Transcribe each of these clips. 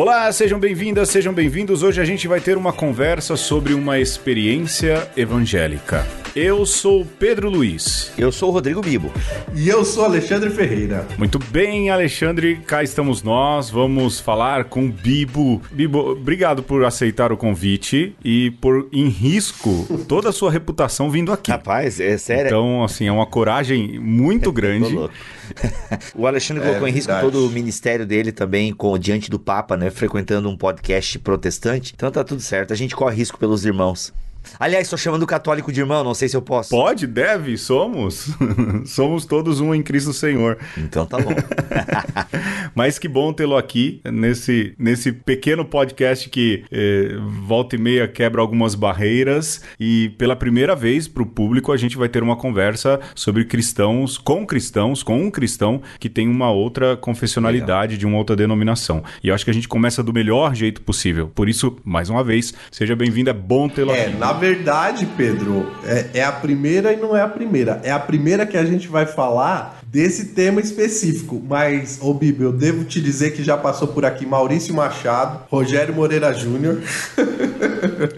Olá, sejam bem-vindas, sejam bem-vindos. Hoje a gente vai ter uma conversa sobre uma experiência evangélica. Eu sou Pedro Luiz. Eu sou o Rodrigo Bibo. E eu sou Alexandre Ferreira. Muito bem, Alexandre, cá estamos nós. Vamos falar com Bibo. Bibo, obrigado por aceitar o convite e por em risco toda a sua reputação vindo aqui. Rapaz, é sério. Então, assim, é uma coragem muito grande. o Alexandre colocou é, em risco todo o ministério dele também com diante do Papa, né, frequentando um podcast protestante. Então tá tudo certo. A gente corre risco pelos irmãos. Aliás, estou chamando o católico de irmão, não sei se eu posso. Pode, deve, somos. somos todos um em Cristo Senhor. Então tá bom. Mas que bom tê-lo aqui nesse, nesse pequeno podcast que eh, volta e meia quebra algumas barreiras e pela primeira vez para o público a gente vai ter uma conversa sobre cristãos com cristãos, com um cristão que tem uma outra confessionalidade Legal. de uma outra denominação. E eu acho que a gente começa do melhor jeito possível. Por isso, mais uma vez, seja bem-vindo, é bom tê-lo é, aqui. Na verdade, Pedro, é, é a primeira e não é a primeira. É a primeira que a gente vai falar desse tema específico. Mas, ô Bibi, eu devo te dizer que já passou por aqui Maurício Machado, Rogério Moreira Júnior.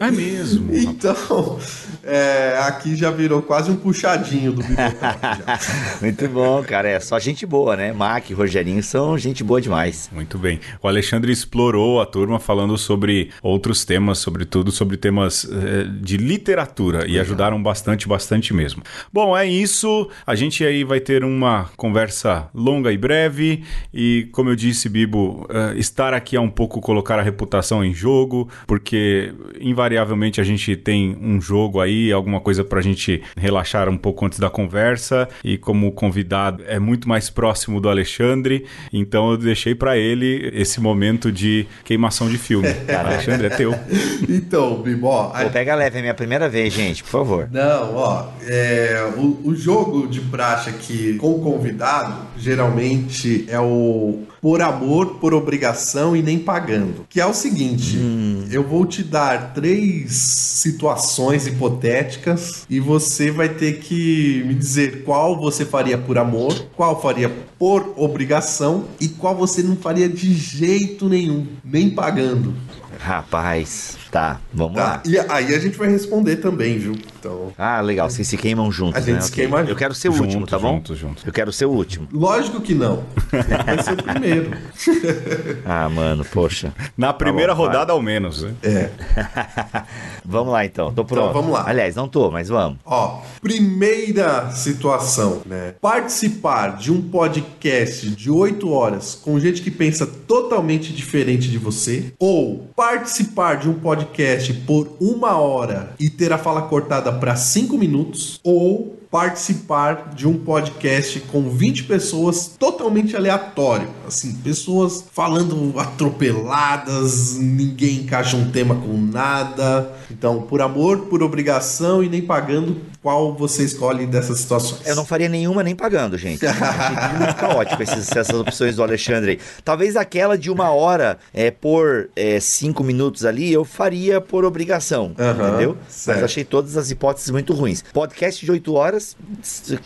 É mesmo. então, é, aqui já virou quase um puxadinho do Bibi. Muito bom, cara. É só gente boa, né? Mac e Rogerinho são gente boa demais. Muito bem. O Alexandre explorou a turma falando sobre outros temas, sobretudo sobre temas é, de literatura e ajudaram bastante, bastante mesmo. Bom, é isso. A gente aí vai ter uma conversa longa e breve e, como eu disse, Bibo, uh, estar aqui é um pouco colocar a reputação em jogo, porque invariavelmente a gente tem um jogo aí, alguma coisa pra gente relaxar um pouco antes da conversa e como convidado é muito mais próximo do Alexandre, então eu deixei para ele esse momento de queimação de filme. Alexandre, é teu. Então, Bibo, ó, Vou pegar leve, é minha primeira vez, gente, por favor. Não, ó, é, o, o jogo de praxe aqui com o convidado geralmente é o por amor, por obrigação e nem pagando. Que é o seguinte: hum. eu vou te dar três situações hipotéticas e você vai ter que me dizer qual você faria por amor, qual faria por obrigação e qual você não faria de jeito nenhum, nem pagando. Rapaz, tá, vamos tá. lá. E aí a gente vai responder também, viu? Então... Ah, legal, vocês se queimam juntos, A gente né? se okay. queima Eu quero ser o junto, último, tá bom? Junto, junto. Eu quero ser o último. Lógico que não. vai ser o primeiro. ah, mano, poxa. Na tá primeira tá bom, rodada, vai. ao menos, né? É. vamos lá, então. Tô pronto. Então, vamos lá. Aliás, não tô, mas vamos. Ó, primeira situação, né? Participar de um podcast de 8 horas com gente que pensa totalmente diferente de você ou participar de um podcast por uma hora e ter a fala cortada para cinco minutos, ou participar de um podcast com 20 pessoas totalmente aleatório. Assim, pessoas falando atropeladas, ninguém encaixa um tema com nada. Então, por amor, por obrigação e nem pagando, qual você escolhe dessas situações? Eu não faria nenhuma nem pagando, gente. Achei muito caótico esses, essas opções do Alexandre. Talvez aquela de uma hora é, por é, cinco minutos ali, eu faria por obrigação, uhum, entendeu? Certo. Mas achei todas as hipóteses muito ruins. Podcast de oito horas,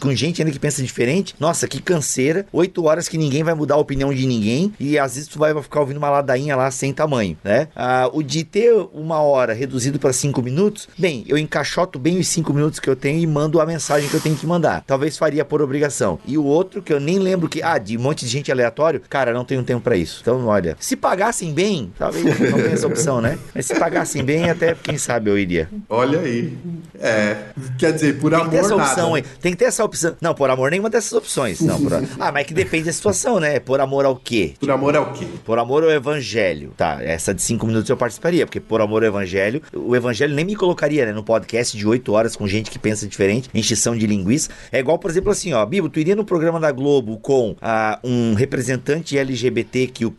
com gente ainda que pensa diferente. Nossa, que canseira. Oito horas que ninguém vai mudar a opinião de ninguém. E às vezes tu vai ficar ouvindo uma ladainha lá sem tamanho, né? Ah, o de ter uma hora reduzido para cinco minutos, bem, eu encaixoto bem os cinco minutos que eu tenho e mando a mensagem que eu tenho que mandar. Talvez faria por obrigação. E o outro que eu nem lembro que, ah, de um monte de gente aleatório, cara, não tenho tempo para isso. Então, olha, se pagassem bem, talvez não tenha essa opção, né? Mas se pagassem bem, até quem sabe eu iria. Olha aí. É, quer dizer, por tem amor tem essa nada. opção aí. Tem que ter essa opção. Não, por amor nenhuma dessas opções. Não, por... Ah, mas é que depende da situação, né? Por amor ao quê? Por amor ao quê? Por amor ao evangelho. Tá, essa de cinco minutos eu participaria, porque por amor ao evangelho, o evangelho nem me colocaria, né, no podcast de oito horas com gente que pensa diferente, enchição de linguiça. É igual, por exemplo, assim, ó, Bibo, tu iria no programa da Globo com ah, um representante LGBTQ+,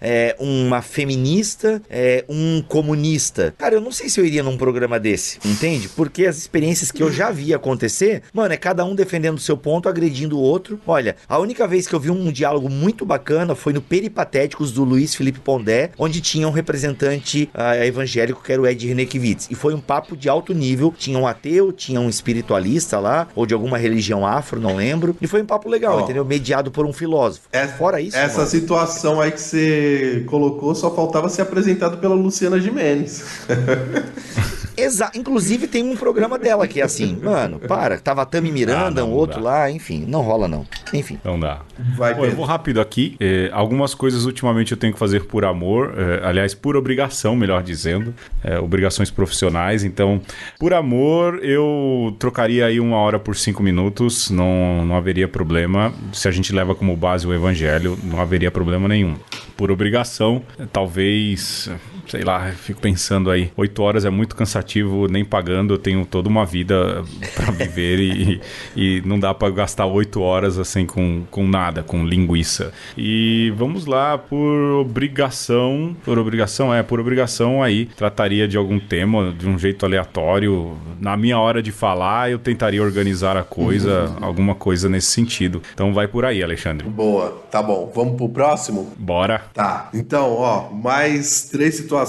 é, uma feminista, é, um comunista. Cara, eu não sei se eu iria num programa desse, entende? Porque as experiências que eu já vi acontecer, mano, é cada um defendendo o seu ponto, agredindo o outro. Olha, a única vez que eu vi um diálogo muito bacana foi no Peripatéticos do Luiz Felipe Pondé, onde tinha um representante uh, evangélico que era o Ed Renekiewicz. E foi um papo de alto nível. Tinha um ateu, tinha um espiritualista lá, ou de alguma religião afro, não lembro. E foi um papo legal, Ó. entendeu? Mediado por um filósofo. É- Fora isso, Essa mano, situação aí que você colocou só faltava ser apresentado pela Luciana Gimenez. Exa Inclusive tem um programa dela que é assim, mano, para, tava Tami Miranda, Ah, não, um outro não dá. lá, enfim, não rola não. Enfim. Então dá. Vai, Bom, eu vou rápido aqui. É, algumas coisas ultimamente eu tenho que fazer por amor, é, aliás, por obrigação, melhor dizendo, é, obrigações profissionais. Então, por amor, eu trocaria aí uma hora por cinco minutos, não, não haveria problema. Se a gente leva como base o evangelho, não haveria problema nenhum. Por obrigação, talvez, sei lá, fico pensando aí, oito horas é muito cansativo, nem pagando, eu tenho toda uma vida para viver e, e não dá para gastar oito horas assim com, com nada, com linguiça. E vamos lá, por obrigação, por obrigação, é, por obrigação aí, trataria de algum tema de um jeito aleatório. Na minha hora de falar, eu tentaria organizar a coisa, alguma coisa nesse sentido. Então vai por aí, Alexandre. Boa, tá bom. Vamos pro próximo? Bora. Tá, então, ó, mais três situações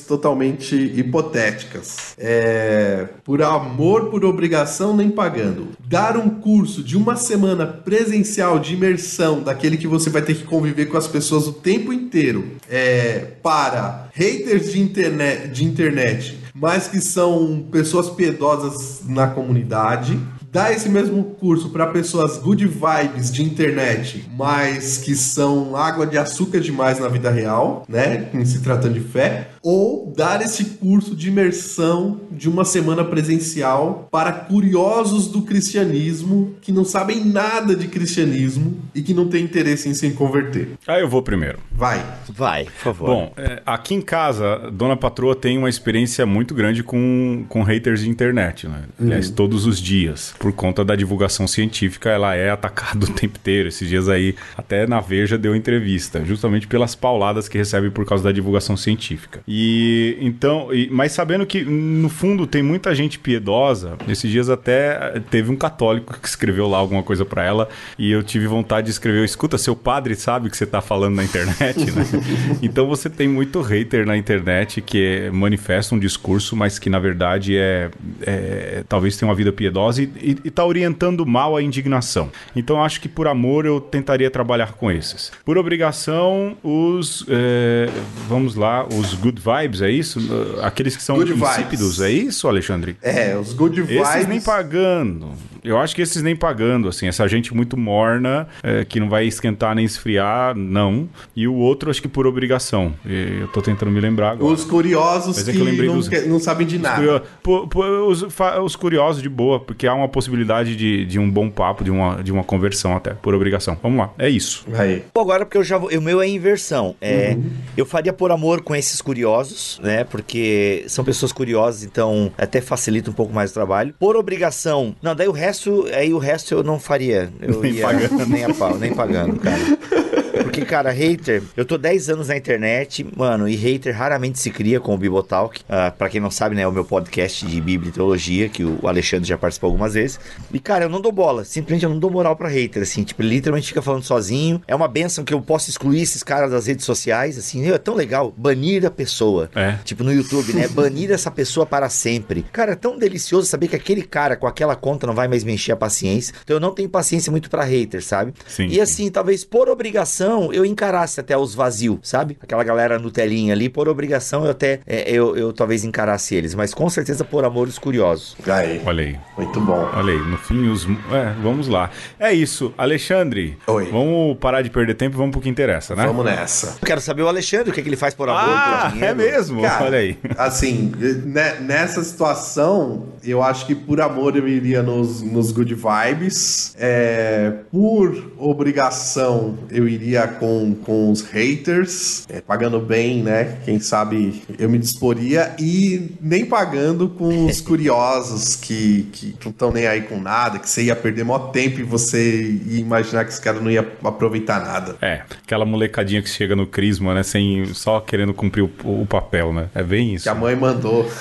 totalmente hipotéticas. É, por amor, por obrigação, nem pagando. Dar um curso de uma semana presencial de imersão, daquele que você vai ter que conviver com as pessoas o tempo inteiro, é, para haters de internet, de internet, mas que são pessoas piedosas na comunidade dar esse mesmo curso para pessoas good vibes de internet, mas que são água de açúcar demais na vida real, né? Em se tratando de fé, ou dar esse curso de imersão de uma semana presencial para curiosos do cristianismo que não sabem nada de cristianismo e que não têm interesse em se converter. Aí eu vou primeiro. Vai. Vai, por favor. Bom, é, aqui em casa, Dona Patroa tem uma experiência muito grande com, com haters de internet, né? Aliás, todos os dias. Por conta da divulgação científica, ela é atacada o tempo inteiro. Esses dias aí, até na Veja deu entrevista, justamente pelas pauladas que recebe por causa da divulgação científica. E então, e- mas sabendo que no fundo tem muita gente piedosa, esses dias até eh, teve um católico que escreveu lá alguma coisa pra ela e eu tive vontade de escrever, escuta, seu padre sabe o que você tá falando na internet, né? então você tem muito hater na internet que manifesta um discurso, mas que na verdade é, é- talvez tenha uma vida piedosa e, e, e tá orientando mal a indignação. Então acho que por amor eu tentaria trabalhar com esses. Por obrigação, os é, vamos lá, os good vibes, é isso? Aqueles que são Good vibes. insípidos, é isso, Alexandre? É, os good vibes. Esses nem pagando. Eu acho que esses nem pagando, assim, essa gente muito morna, é, que não vai esquentar nem esfriar, não. E o outro, acho que por obrigação. E Eu tô tentando me lembrar agora. Os curiosos é que, que não, dos- que- não sabem de nada. Curio- por- por- os, fa- os curiosos de boa, porque há uma possibilidade de, de um bom papo, de uma, de uma conversão até, por obrigação. Vamos lá, é isso. Aí. Pô, agora porque eu já vou, o meu é inversão. É, Eu faria por amor com esses curiosos, né? Porque são pessoas curiosas, então até facilita um pouco mais o trabalho. Por obrigação, não, daí o resto, aí o resto eu não faria. Eu Nem ia, pagando. nem a pau, nem pagando, cara. Porque, cara, hater, eu tô 10 anos na internet, mano, e hater raramente se cria com o Bibotalk. Ah, pra quem não sabe, né, é o meu podcast de Bíblia e Teologia, que o Alexandre já participou algumas vezes. E, cara, eu não dou bola, simplesmente eu não dou moral pra hater, assim, tipo, ele literalmente fica falando sozinho. É uma benção que eu posso excluir esses caras das redes sociais, assim, é tão legal, banir a pessoa. É. Tipo, no YouTube, né, banir essa pessoa para sempre. Cara, é tão delicioso saber que aquele cara com aquela conta não vai mais me encher a paciência. Então eu não tenho paciência muito pra hater, sabe? Sim, E sim. assim, talvez por obrigação eu encarasse até os vazios, sabe? Aquela galera no telinha ali, por obrigação eu até, é, eu, eu talvez encarasse eles, mas com certeza por amor os curiosos. Aí. Olha aí. Muito bom. Olha aí, no fim, os. É, vamos lá. É isso, Alexandre. Oi. Vamos parar de perder tempo e vamos pro que interessa, né? Vamos nessa. Eu quero saber o Alexandre, o que, é que ele faz por amor, Ah, por dinheiro. é mesmo? Cara, Olha aí. Assim, né, nessa situação, eu acho que por amor eu iria nos, nos good vibes. É, por obrigação, eu iria com, com os haters, é, pagando bem, né? Quem sabe eu me disporia. E nem pagando com os curiosos que, que não estão nem aí com nada, que você ia perder mó tempo e você ia imaginar que esse cara não ia aproveitar nada. É, aquela molecadinha que chega no Crisma, né? Sem, só querendo cumprir o, o papel, né? É bem isso. Que a mãe mandou.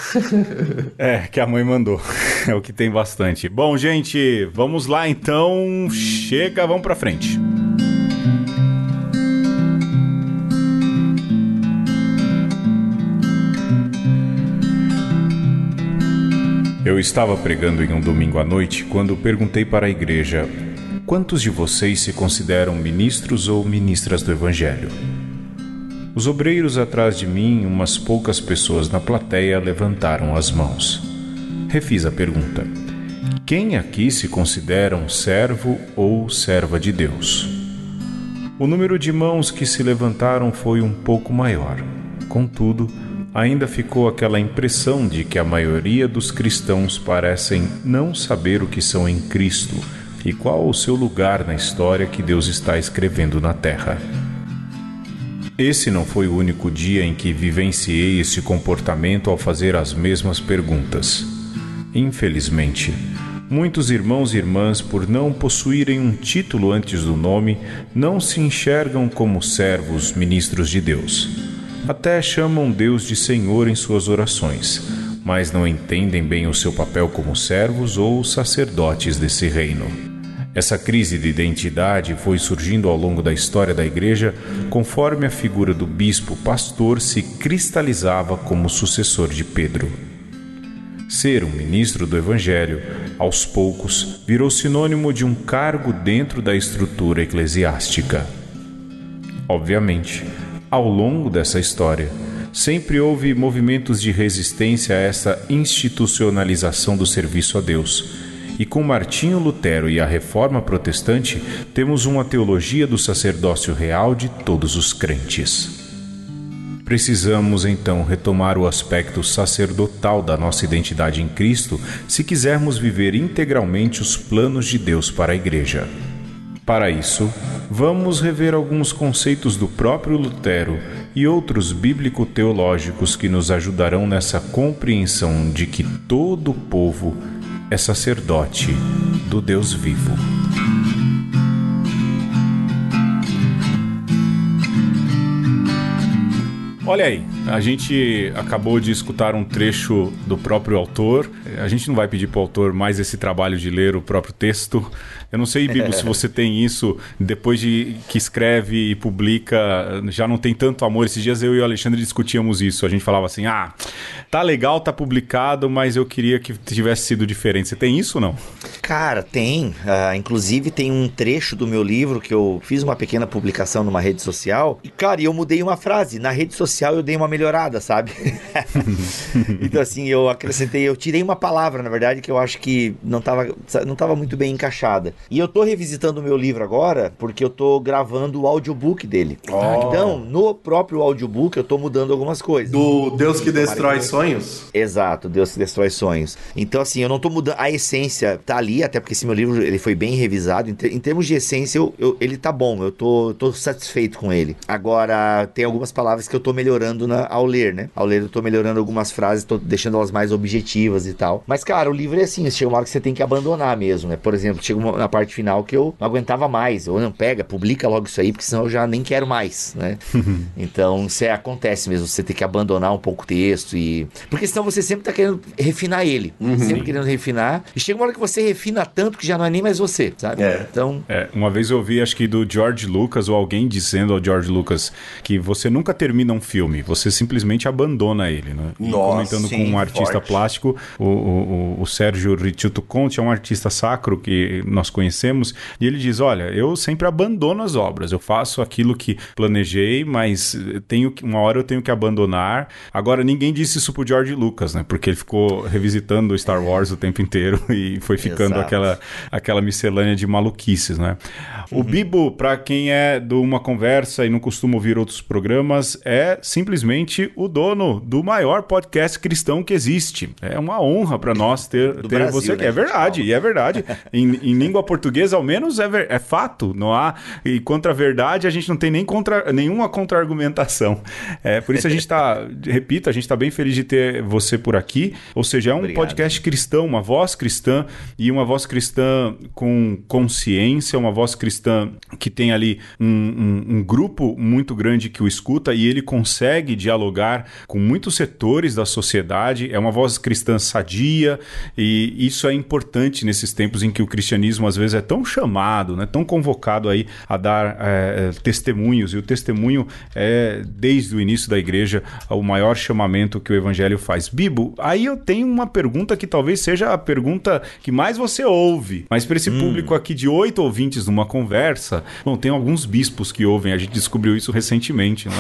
É, que a mãe mandou. É o que tem bastante. Bom, gente, vamos lá então. Chega, vamos pra frente. Eu estava pregando em um domingo à noite quando perguntei para a igreja: quantos de vocês se consideram ministros ou ministras do Evangelho? Os obreiros atrás de mim, umas poucas pessoas na plateia, levantaram as mãos. Refiz a pergunta: Quem aqui se considera um servo ou serva de Deus? O número de mãos que se levantaram foi um pouco maior. Contudo, ainda ficou aquela impressão de que a maioria dos cristãos parecem não saber o que são em Cristo e qual o seu lugar na história que Deus está escrevendo na Terra. Esse não foi o único dia em que vivenciei esse comportamento ao fazer as mesmas perguntas. Infelizmente, muitos irmãos e irmãs, por não possuírem um título antes do nome, não se enxergam como servos, ministros de Deus até chamam Deus de Senhor em suas orações, mas não entendem bem o seu papel como servos ou sacerdotes desse reino. Essa crise de identidade foi surgindo ao longo da história da Igreja conforme a figura do bispo pastor se cristalizava como sucessor de Pedro. Ser um ministro do Evangelho, aos poucos, virou sinônimo de um cargo dentro da estrutura eclesiástica. Obviamente, ao longo dessa história, sempre houve movimentos de resistência a essa institucionalização do serviço a Deus. E com Martinho Lutero e a Reforma Protestante, temos uma teologia do sacerdócio real de todos os crentes. Precisamos então retomar o aspecto sacerdotal da nossa identidade em Cristo se quisermos viver integralmente os planos de Deus para a Igreja. Para isso, vamos rever alguns conceitos do próprio Lutero e outros bíblico-teológicos que nos ajudarão nessa compreensão de que todo povo é sacerdote do Deus vivo. Olha aí, a gente acabou de escutar um trecho do próprio autor. A gente não vai pedir para o autor mais esse trabalho de ler o próprio texto. Eu não sei, Bibo, se você tem isso depois de que escreve e publica, já não tem tanto amor. Esses dias eu e o Alexandre discutíamos isso. A gente falava assim: ah, tá legal, tá publicado, mas eu queria que tivesse sido diferente. Você tem isso ou não? Cara, tem. Uh, inclusive, tem um trecho do meu livro que eu fiz uma pequena publicação numa rede social. E, cara, eu mudei uma frase. Na rede social eu dei uma melhorada, sabe? então, assim, eu acrescentei, eu tirei uma palavra, na verdade, que eu acho que não estava não tava muito bem encaixada. E eu tô revisitando o meu livro agora, porque eu tô gravando o audiobook dele. Oh. Então, no próprio audiobook, eu tô mudando algumas coisas. Do Deus que destrói sonhos? Exato, Deus que destrói sonhos. Então, assim, eu não tô mudando. A essência tá ali, até porque esse meu livro ele foi bem revisado. Em, ter, em termos de essência, eu, eu, ele tá bom. Eu tô, tô satisfeito com ele. Agora, tem algumas palavras que eu tô melhorando na, ao ler, né? Ao ler, eu tô melhorando algumas frases, tô deixando elas mais objetivas e tal. Mas, cara, o livro é assim, chega uma hora que você tem que abandonar mesmo, né? Por exemplo, chega uma, na parte final que eu não aguentava mais. Ou não, pega, publica logo isso aí, porque senão eu já nem quero mais, né? então, isso é, acontece mesmo, você tem que abandonar um pouco o texto e... Porque senão você sempre tá querendo refinar ele. Uhum. Sempre querendo refinar. E chega uma hora que você refina tanto que já não é nem mais você, sabe? É. Então... É, uma vez eu ouvi, acho que do George Lucas, ou alguém dizendo ao George Lucas que você nunca termina um filme, você simplesmente abandona ele, né? E Nossa, comentando sim, com um artista forte. plástico, o, o, o Sérgio Ricciuto Conte é um artista sacro que nós conhecemos, e ele diz: Olha, eu sempre abandono as obras, eu faço aquilo que planejei, mas tenho uma hora eu tenho que abandonar. Agora, ninguém disse isso pro George Lucas, né? Porque ele ficou revisitando Star Wars o tempo inteiro e foi ficando aquela, aquela miscelânea de maluquices, né? Uhum. O Bibo, para quem é de uma conversa e não costuma ouvir outros programas, é simplesmente o dono do maior podcast cristão que existe. É uma honra para nós ter, ter Brasil, você aqui. Né? É verdade, e é verdade. em, em língua portuguesa, ao menos é, ver, é fato, não há. E contra a verdade, a gente não tem nem contra, nenhuma contra-argumentação. É, por isso a gente está, repito, a gente está bem feliz de ter você por aqui. Ou seja, é um Obrigado. podcast cristão, uma voz cristã e uma voz cristã com consciência, uma voz cristã que tem ali um, um, um grupo muito grande que o escuta e ele consegue dialogar com muitos setores da sociedade. É uma voz cristã sadia dia, e isso é importante nesses tempos em que o cristianismo às vezes é tão chamado, né, tão convocado aí a dar é, testemunhos, e o testemunho é, desde o início da igreja, o maior chamamento que o evangelho faz. Bibo, aí eu tenho uma pergunta que talvez seja a pergunta que mais você ouve, mas para esse hum. público aqui de oito ouvintes numa conversa, bom, tem alguns bispos que ouvem, a gente descobriu isso recentemente, né?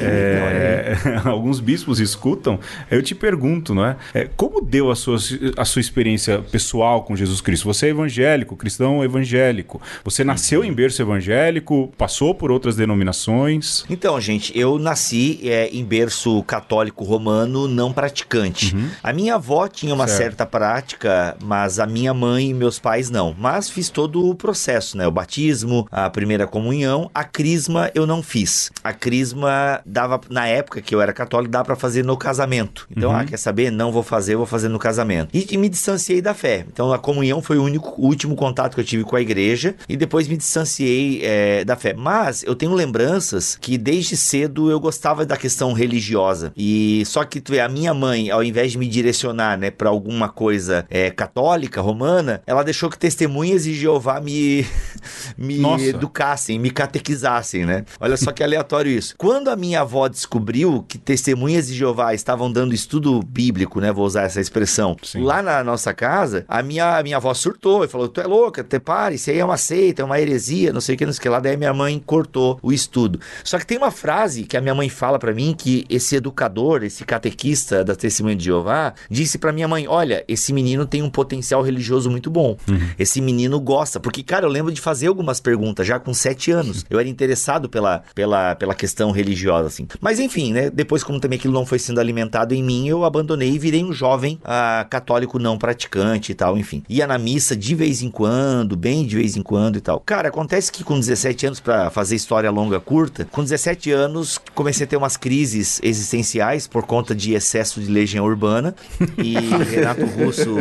é, alguns bispos escutam, eu te pergunto, não é? é? Como deu a sua, a sua experiência pessoal com Jesus Cristo? Você é evangélico, cristão evangélico. Você nasceu em berço evangélico, passou por outras denominações? Então, gente, eu nasci é, em berço católico romano não praticante. Uhum. A minha avó tinha uma certo. certa prática, mas a minha mãe e meus pais não. Mas fiz todo o processo, né? O batismo, a primeira comunhão, a crisma eu não fiz. A crisma dava, na época que eu era católico, dá para fazer no casamento. Então, uhum. ah, quer saber? Não vou fazer, vou fazer no casamento. E, e, me distanciei da fé. Então, a comunhão foi o único, o último contato que eu tive com a igreja e depois me distanciei é, da fé. Mas eu tenho lembranças que desde cedo eu gostava da questão religiosa. E só que tu vê, a minha mãe, ao invés de me direcionar, né, para alguma coisa é, católica, romana, ela deixou que testemunhas de Jeová me, me educassem, me catequizassem, né? Olha só que aleatório isso. Quando a minha avó descobriu que testemunhas de Jeová estavam dando estudo bíblico, né? Vou usar essa expressão. Sim. Lá na nossa casa, a minha, a minha avó surtou e falou: Tu é louca, te pare, isso aí é uma seita, é uma heresia, não sei o que, não sei o que lá. Daí minha mãe cortou o estudo. Só que tem uma frase que a minha mãe fala para mim que esse educador, esse catequista da testemunha de Jeová, disse para minha mãe: Olha, esse menino tem um potencial religioso muito bom. Uhum. Esse menino gosta. Porque, cara, eu lembro de fazer algumas perguntas já com sete anos. Eu era interessado pela, pela, pela questão religiosa, assim. Mas enfim, né? Depois, como também aquilo não foi sendo alimentado em mim, eu abandonei e virei um jovem católico não praticante e tal, enfim. Ia na missa de vez em quando, bem de vez em quando e tal. Cara, acontece que com 17 anos, para fazer história longa curta, com 17 anos comecei a ter umas crises existenciais por conta de excesso de legião urbana e Renato Russo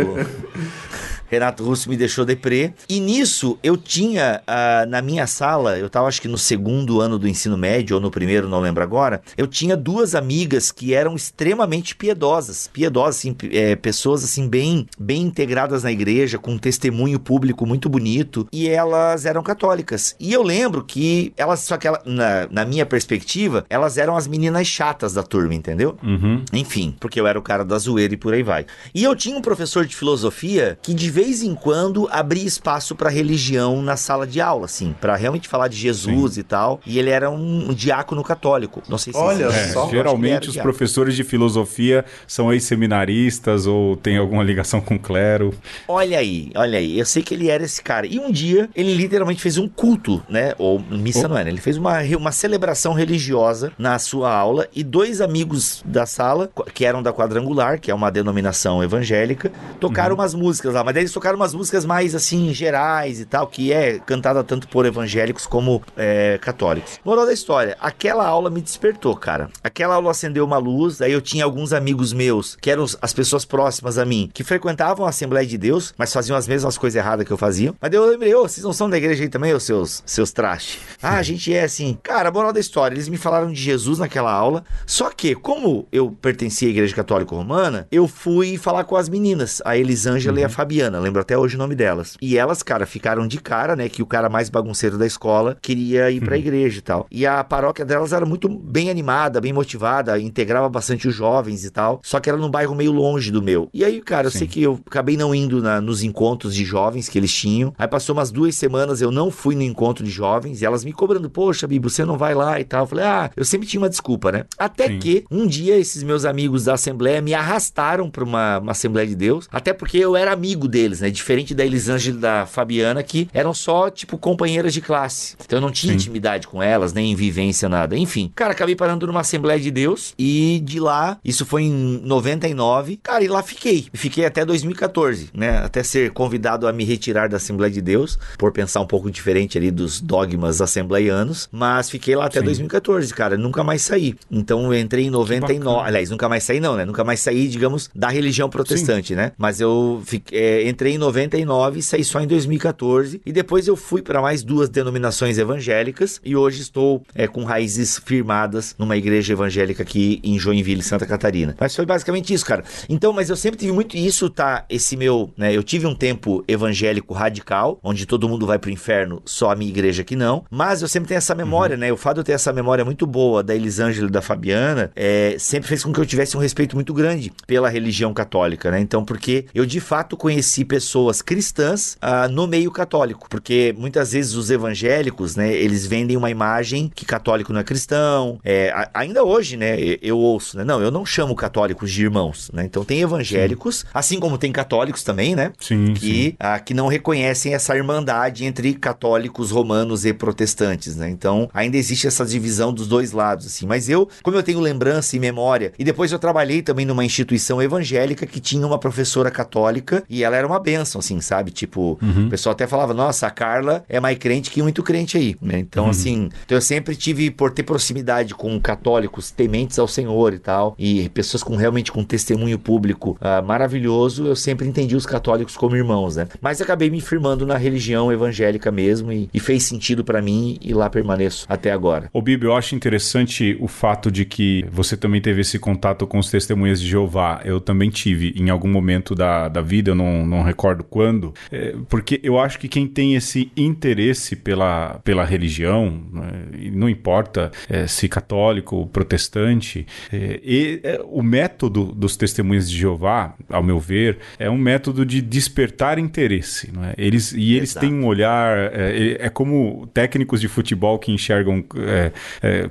Renato Russo me deixou deprê. E nisso eu tinha uh, na minha sala, eu tava acho que no segundo ano do ensino médio ou no primeiro, não lembro agora, eu tinha duas amigas que eram extremamente piedosas, piedosas, assim, é, pessoas assim bem, bem integradas na igreja, com um testemunho público muito bonito, e elas eram católicas. E eu lembro que elas, só que ela, na, na minha perspectiva, elas eram as meninas chatas da turma, entendeu? Uhum. Enfim, porque eu era o cara da zoeira e por aí vai. E eu tinha um professor de filosofia que de vez em quando abria espaço para religião na sala de aula, assim, para realmente falar de Jesus Sim. e tal. E ele era um, um diácono católico. Não sei se Olha é, só. Geralmente os diácono. professores de filosofia são ex-seminaristas ou tem alguma ligação com o clero. Olha aí, olha aí. Eu sei que ele era esse cara. E um dia ele literalmente fez um culto, né? Ou missa oh. não era. Ele fez uma, uma celebração religiosa na sua aula e dois amigos da sala, que eram da quadrangular, que é uma denominação evangélica, tocaram uhum. umas músicas lá. Mas eles tocaram umas músicas mais assim, gerais e tal, que é cantada tanto por evangélicos como é, católicos. Moral da história, aquela aula me despertou, cara. Aquela aula acendeu uma luz, aí eu tinha alguns amigos meus, que eram as pessoas próximas a mim, que frequentavam a Assembleia de Deus, mas faziam as mesmas coisas erradas que eu fazia. Mas eu lembrei, ô, oh, vocês não são da igreja aí também, os seus, seus traste? Ah, a gente é assim. Cara, moral da história, eles me falaram de Jesus naquela aula, só que, como eu pertencia à igreja católica romana, eu fui falar com as meninas, a Elisângela uhum. e a uhum. Lembro até hoje o nome delas. E elas, cara, ficaram de cara, né, que o cara mais bagunceiro da escola queria ir pra uhum. igreja e tal. E a paróquia delas era muito bem animada, bem motivada, integrava bastante os jovens e tal. Só que era num bairro meio longe do meu. E aí, cara, eu Sim. sei que eu acabei não indo na, nos encontros de jovens que eles tinham. Aí passou umas duas semanas, eu não fui no encontro de jovens e elas me cobrando, poxa, Bibo, você não vai lá e tal. Eu falei, ah, eu sempre tinha uma desculpa, né? Até Sim. que um dia esses meus amigos da Assembleia me arrastaram pra uma, uma Assembleia de Deus, até porque eu era amigo deles deles, né? Diferente da Elisângela e da Fabiana, que eram só, tipo, companheiras de classe. Então eu não tinha Sim. intimidade com elas, nem vivência, nada. Enfim, cara, acabei parando numa Assembleia de Deus e de lá, isso foi em 99, cara, e lá fiquei. Fiquei até 2014, né? Até ser convidado a me retirar da Assembleia de Deus, por pensar um pouco diferente ali dos dogmas assembleianos, mas fiquei lá até Sim. 2014, cara, nunca mais saí. Então eu entrei em 99, aliás, nunca mais saí não, né? Nunca mais saí, digamos, da religião protestante, Sim. né? Mas eu fiquei, é, entrei em 99 e saí só em 2014. E depois eu fui para mais duas denominações evangélicas e hoje estou é, com raízes firmadas numa igreja evangélica aqui em Joinville, Santa Catarina. Mas foi basicamente isso, cara. Então, mas eu sempre tive muito isso, tá? Esse meu, né? Eu tive um tempo evangélico radical, onde todo mundo vai pro inferno, só a minha igreja que não. Mas eu sempre tenho essa memória, uhum. né? O fato de eu ter essa memória muito boa da Elisângela e da Fabiana, é, sempre fez com que eu tivesse um respeito muito grande pela religião católica, né? Então, porque eu de fato conheci pessoas cristãs ah, no meio católico, porque muitas vezes os evangélicos, né? Eles vendem uma imagem que católico não é cristão. É, ainda hoje, né? Eu ouço, né? Não, eu não chamo católicos de irmãos, né? Então tem evangélicos, sim. assim como tem católicos também, né? Sim, que, sim. Ah, que não reconhecem essa irmandade entre católicos romanos e protestantes, né? Então ainda existe essa divisão dos dois lados, assim. Mas eu, como eu tenho lembrança e memória, e depois eu trabalhei também numa instituição evangélica que tinha uma professora católica e ela era uma benção, assim, sabe? Tipo, uhum. o pessoal até falava, nossa, a Carla é mais crente que muito crente aí, né? Então, uhum. assim, então eu sempre tive, por ter proximidade com católicos tementes ao Senhor e tal, e pessoas com realmente com testemunho público uh, maravilhoso, eu sempre entendi os católicos como irmãos, né? Mas acabei me firmando na religião evangélica mesmo e, e fez sentido para mim e lá permaneço até agora. Ô Bibi, eu acho interessante o fato de que você também teve esse contato com os testemunhas de Jeová. Eu também tive em algum momento da, da vida, eu não, não recordo quando, é, porque eu acho que quem tem esse interesse pela, pela religião, né, não importa é, se católico ou protestante, é, e, é, o método dos testemunhas de Jeová, ao meu ver, é um método de despertar interesse. Não é? eles, e eles Exato. têm um olhar, é, é como técnicos de futebol que enxergam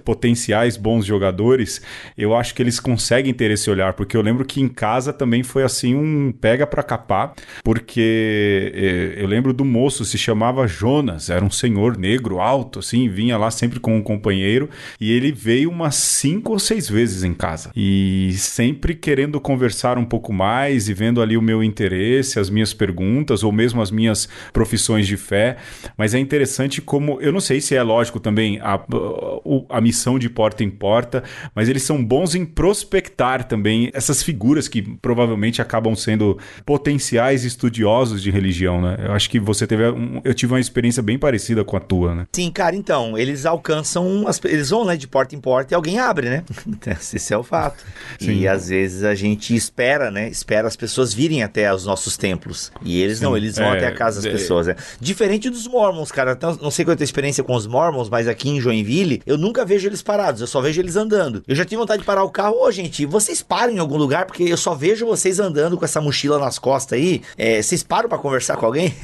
potenciais bons jogadores, eu acho que eles conseguem ter esse olhar, porque eu lembro que em casa também foi assim um pega para capar, porque é, eu lembro do moço, se chamava Jonas, era um senhor negro, alto, assim, vinha lá sempre com um companheiro, e ele veio umas cinco ou seis vezes em casa. E sempre querendo conversar um pouco mais e vendo ali o meu interesse, as minhas perguntas, ou mesmo as minhas profissões de fé. Mas é interessante como, eu não sei se é lógico também a, a missão de porta em porta, mas eles são bons em prospectar também essas figuras que provavelmente acabam sendo potenciais estudiosos de religião, né? Eu acho que você teve. Um, eu tive uma experiência bem parecida com a tua, né? Sim, cara, então, eles alcançam. As, eles vão, né, de porta em porta e alguém abre, né? Esse é o fato. Sim. E às vezes a gente espera, né? Espera as pessoas virem até os nossos templos. E eles Sim. não, eles vão é, até a casa das é... pessoas, né? Diferente dos Mormons, cara. Não sei qual é a tua experiência com os Mormons, mas aqui em Joinville, eu nunca vejo eles parados, eu só vejo eles andando. Eu já tive vontade de parar o carro, ô gente, vocês param em algum lugar, porque eu só vejo vocês andando com essa mochila nas costas aí. É, vocês param para conversar com alguém?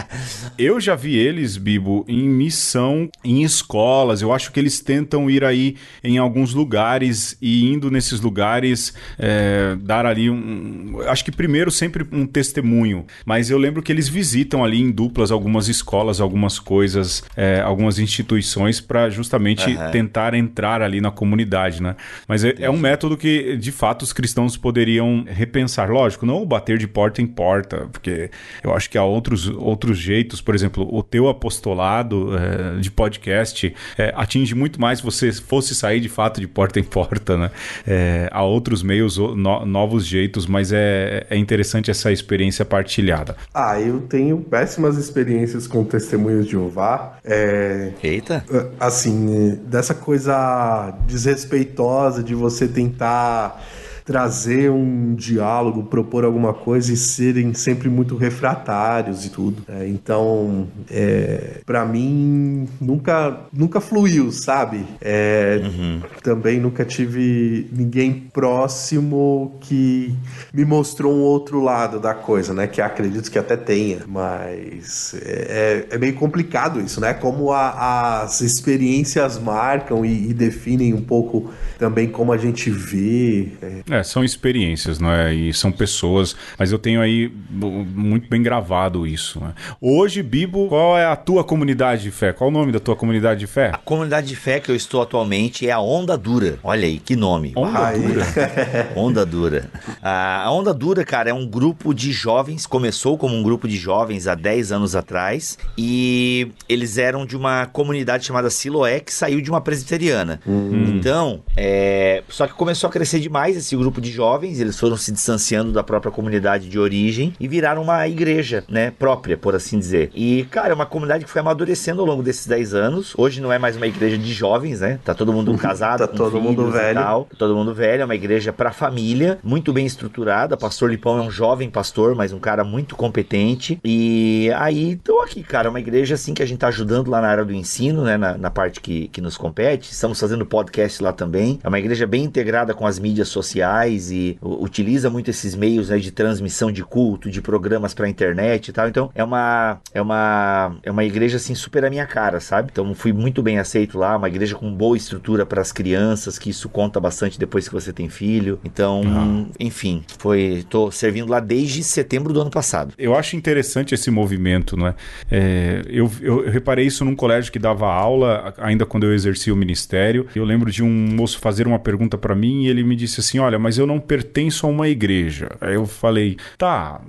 eu já vi eles, Bibo, em missão em escolas. Eu acho que eles tentam ir aí em alguns lugares e indo nesses lugares é, dar ali um. Acho que primeiro sempre um testemunho, mas eu lembro que eles visitam ali em duplas algumas escolas, algumas coisas, é, algumas instituições para justamente uhum. tentar entrar ali na comunidade, né? Mas é, é, um método que de fato os cristãos poderiam repensar. Lógico, não bater de porta em porta, porque eu acho que há outros, outros jeitos, por exemplo, o teu apostolado é, de podcast é, atinge muito mais se você fosse sair de fato de porta em porta, né? É, há outros meios, no, novos jeitos, mas é, é interessante essa experiência partilhada. Ah, eu tenho péssimas experiências com testemunhos de Jeová. É, Eita! Assim, dessa coisa desrespeitosa de você tentar trazer um diálogo, propor alguma coisa e serem sempre muito refratários e tudo. É, então, é, para mim, nunca, nunca fluiu, sabe? É, uhum. Também nunca tive ninguém próximo que me mostrou um outro lado da coisa, né? Que acredito que até tenha, mas é, é meio complicado isso, né? Como a, as experiências marcam e, e, definem um pouco também como a gente vê. É, é, são experiências, não é? E são pessoas. Mas eu tenho aí muito bem gravado isso. Né? Hoje, Bibo, qual é a tua comunidade de fé? Qual o nome da tua comunidade de fé? A comunidade de fé que eu estou atualmente é a Onda Dura. Olha aí, que nome. Onda Ai. Dura. Onda Dura. A Onda Dura, cara, é um grupo de jovens. Começou como um grupo de jovens há 10 anos atrás. E eles eram de uma comunidade chamada Siloé, que saiu de uma presbiteriana. Hum. Então, é... só que começou a crescer demais esse grupo grupo de jovens, eles foram se distanciando da própria comunidade de origem e viraram uma igreja, né, própria, por assim dizer. E, cara, é uma comunidade que foi amadurecendo ao longo desses 10 anos. Hoje não é mais uma igreja de jovens, né? Tá todo mundo casado, tá todo mundo velho. Tal, todo mundo velho, é uma igreja para família, muito bem estruturada. Pastor Lipão é um jovem pastor, mas um cara muito competente. E aí, tô aqui, cara, uma igreja assim que a gente tá ajudando lá na área do ensino, né, na, na parte que, que nos compete. Estamos fazendo podcast lá também. É uma igreja bem integrada com as mídias sociais e utiliza muito esses meios né, de transmissão de culto, de programas para internet e tal. Então, é uma é uma é uma igreja assim super a minha cara, sabe? Então, fui muito bem aceito lá, uma igreja com boa estrutura para as crianças, que isso conta bastante depois que você tem filho. Então, uhum. enfim, foi tô servindo lá desde setembro do ano passado. Eu acho interessante esse movimento, não é? é eu, eu, eu reparei isso num colégio que dava aula ainda quando eu exercia o ministério. Eu lembro de um moço fazer uma pergunta para mim e ele me disse assim: "Olha, mas eu não pertenço a uma igreja". Aí eu falei: "Tá,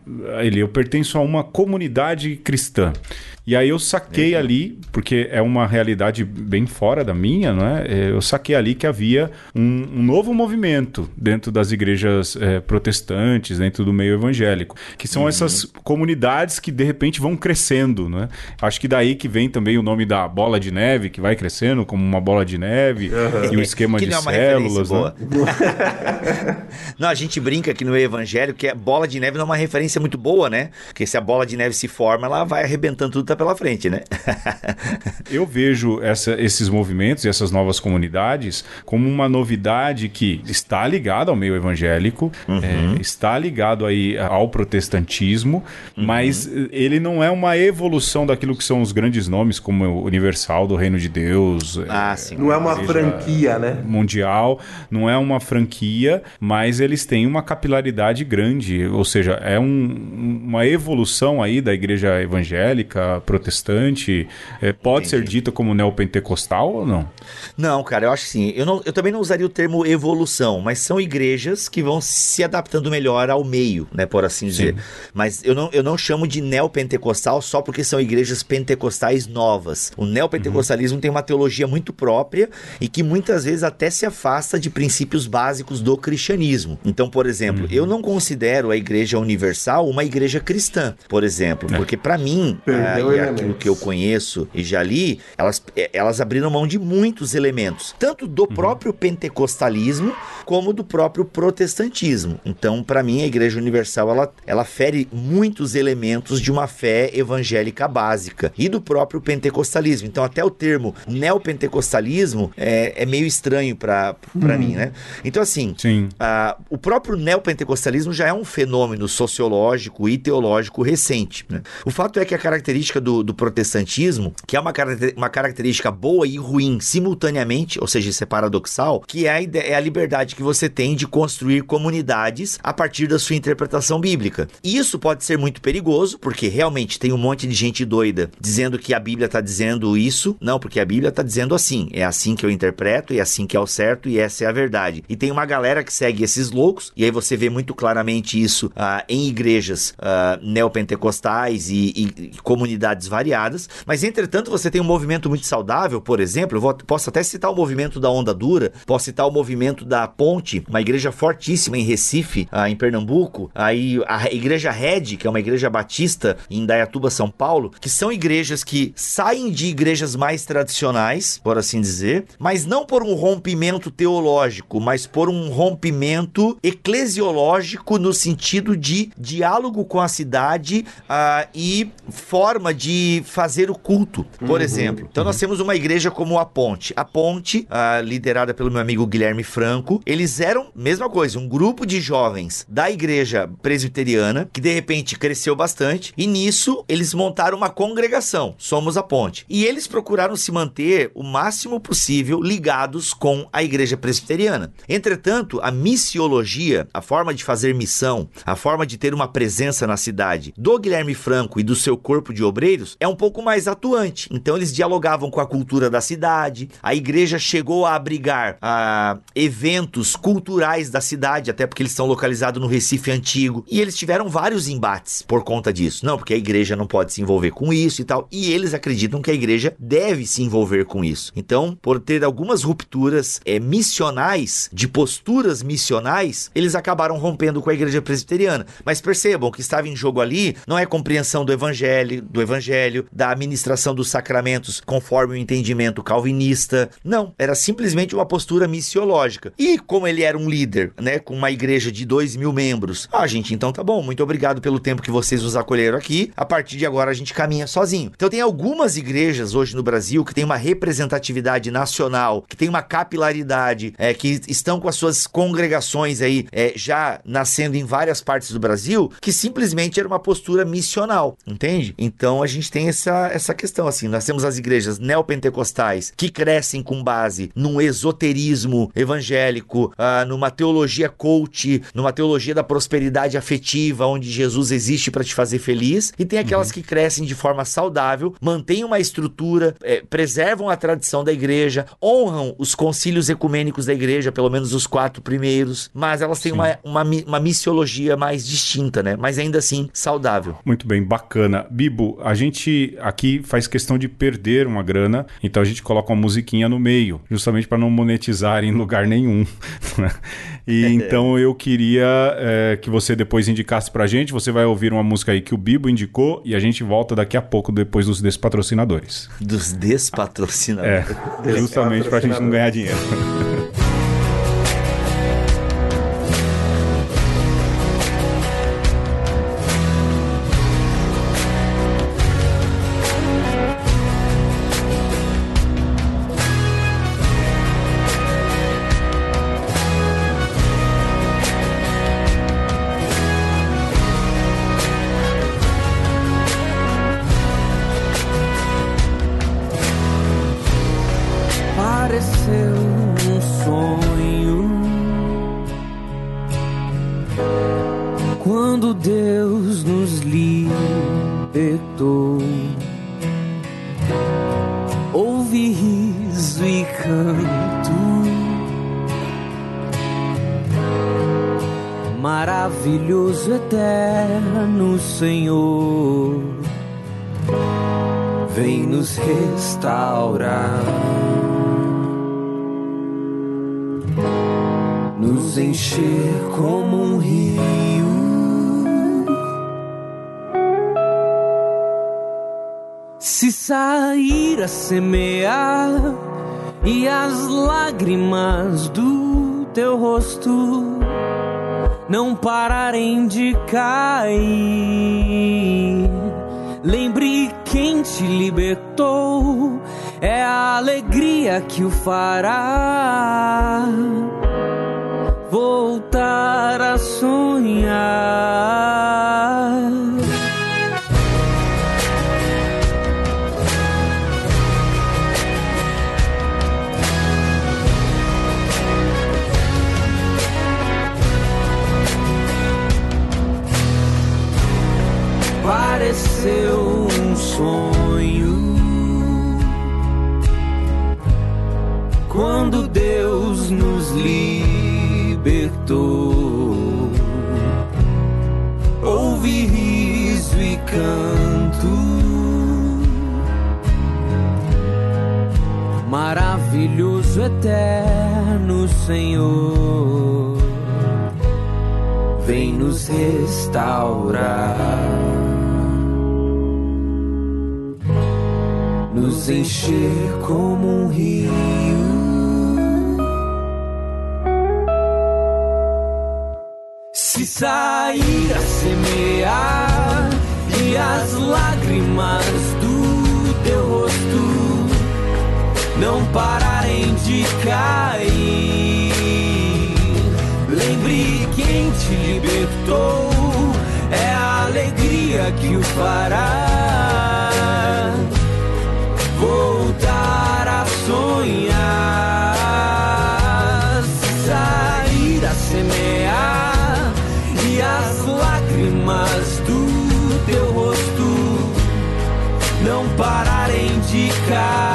ele eu pertenço a uma comunidade cristã". E aí eu saquei uhum. ali, porque é uma realidade bem fora da minha, não é? é eu saquei ali que havia um, um novo movimento dentro das igrejas é, protestantes, dentro do meio evangélico, que são uhum. essas comunidades que de repente vão crescendo, não é? Acho que daí que vem também o nome da bola de neve, que vai crescendo como uma bola de neve, uhum. e o esquema de é células, né? não, a gente brinca aqui no meio evangélico que a bola de neve não é uma referência muito boa, né? Porque se a bola de neve se forma, ela vai arrebentando tudo pela frente, né? Eu vejo essa, esses movimentos e essas novas comunidades como uma novidade que está ligada ao meio evangélico, uhum. é, está ligado aí ao protestantismo, uhum. mas ele não é uma evolução daquilo que são os grandes nomes, como o Universal do Reino de Deus. Ah, é, sim. Não é uma franquia, né? Mundial, não é uma franquia, mas eles têm uma capilaridade grande, ou seja, é um, uma evolução aí da igreja evangélica, protestante, é, pode Entendi. ser dita como neopentecostal ou não? Não, cara, eu acho que sim. Eu, não, eu também não usaria o termo evolução, mas são igrejas que vão se adaptando melhor ao meio, né, por assim dizer. Sim. Mas eu não, eu não chamo de neopentecostal só porque são igrejas pentecostais novas. O neopentecostalismo uhum. tem uma teologia muito própria e que muitas vezes até se afasta de princípios básicos do cristianismo. Então, por exemplo, uhum. eu não considero a igreja universal uma igreja cristã, por exemplo, é. porque para mim, aquilo que eu conheço e já li, elas, é, elas abriram mão de muitos elementos, tanto do uhum. próprio pentecostalismo como do próprio protestantismo. Então, para mim, a Igreja Universal ela, ela fere muitos elementos de uma fé evangélica básica e do próprio pentecostalismo. Então, até o termo neopentecostalismo é, é meio estranho para uhum. mim, né? Então, assim, a, o próprio neopentecostalismo já é um fenômeno sociológico e teológico recente. Né? O fato é que a característica do do, protestantismo, que é uma, uma característica boa e ruim simultaneamente, ou seja, isso é paradoxal, que é a, é a liberdade que você tem de construir comunidades a partir da sua interpretação bíblica. Isso pode ser muito perigoso, porque realmente tem um monte de gente doida dizendo que a Bíblia está dizendo isso. Não, porque a Bíblia está dizendo assim. É assim que eu interpreto, é assim que é o certo e essa é a verdade. E tem uma galera que segue esses loucos, e aí você vê muito claramente isso ah, em igrejas ah, neopentecostais e, e, e comunidades variadas, mas entretanto você tem um movimento muito saudável, por exemplo, eu vou, posso até citar o movimento da Onda Dura, posso citar o movimento da Ponte, uma igreja fortíssima em Recife, ah, em Pernambuco, aí a igreja Red, que é uma igreja batista em Dayatuba, São Paulo, que são igrejas que saem de igrejas mais tradicionais, por assim dizer, mas não por um rompimento teológico, mas por um rompimento eclesiológico no sentido de diálogo com a cidade ah, e forma de de fazer o culto, por uhum, exemplo. Então uhum. nós temos uma igreja como a Ponte. A Ponte, uh, liderada pelo meu amigo Guilherme Franco, eles eram, mesma coisa, um grupo de jovens da igreja presbiteriana que de repente cresceu bastante e nisso eles montaram uma congregação, Somos a Ponte. E eles procuraram se manter o máximo possível ligados com a igreja presbiteriana. Entretanto, a missiologia, a forma de fazer missão, a forma de ter uma presença na cidade do Guilherme Franco e do seu corpo de obreiros é um pouco mais atuante. Então eles dialogavam com a cultura da cidade. A igreja chegou a abrigar ah, eventos culturais da cidade, até porque eles estão localizados no Recife antigo. E eles tiveram vários embates por conta disso. Não, porque a igreja não pode se envolver com isso e tal. E eles acreditam que a igreja deve se envolver com isso. Então, por ter algumas rupturas é, missionais, de posturas missionais, eles acabaram rompendo com a igreja presbiteriana. Mas percebam que estava em jogo ali não é compreensão do evangelho, do evangelho, da administração dos sacramentos conforme o entendimento calvinista. Não, era simplesmente uma postura missiológica. E como ele era um líder, né, com uma igreja de dois mil membros, ah, gente, então tá bom, muito obrigado pelo tempo que vocês nos acolheram aqui. A partir de agora a gente caminha sozinho. Então tem algumas igrejas hoje no Brasil que tem uma representatividade nacional, que tem uma capilaridade, é, que estão com as suas congregações aí é, já nascendo em várias partes do Brasil, que simplesmente era uma postura missional, entende? Então a gente tem essa, essa questão assim. Nós temos as igrejas neopentecostais que crescem com base num esoterismo evangélico, uh, numa teologia coach, numa teologia da prosperidade afetiva, onde Jesus existe para te fazer feliz, e tem aquelas uhum. que crescem de forma saudável, mantêm uma estrutura, é, preservam a tradição da igreja, honram os concílios ecumênicos da igreja, pelo menos os quatro primeiros, mas elas têm uma, uma, uma missiologia mais distinta, né? Mas ainda assim saudável. Muito bem, bacana. Bibo, a gente aqui faz questão de perder uma grana, então a gente coloca uma musiquinha no meio, justamente para não monetizar em lugar nenhum. Né? E então eu queria é, que você depois indicasse pra gente. Você vai ouvir uma música aí que o Bibo indicou e a gente volta daqui a pouco depois dos despatrocinadores. Dos despatrocinadores? É, justamente pra gente não ganhar dinheiro. semear e as lágrimas do teu rosto não pararem de cair. Lembre quem te libertou, é a alegria que o fará voltar a sonhar. Nos libertou, ouvi riso e canto. Maravilhoso, eterno Senhor, vem nos restaurar. nos encher como um rio. Se sair a semear e as lágrimas do teu rosto não pararem de cair, lembre quem te libertou, é a alegria que o fará voltar a sonhar, pararem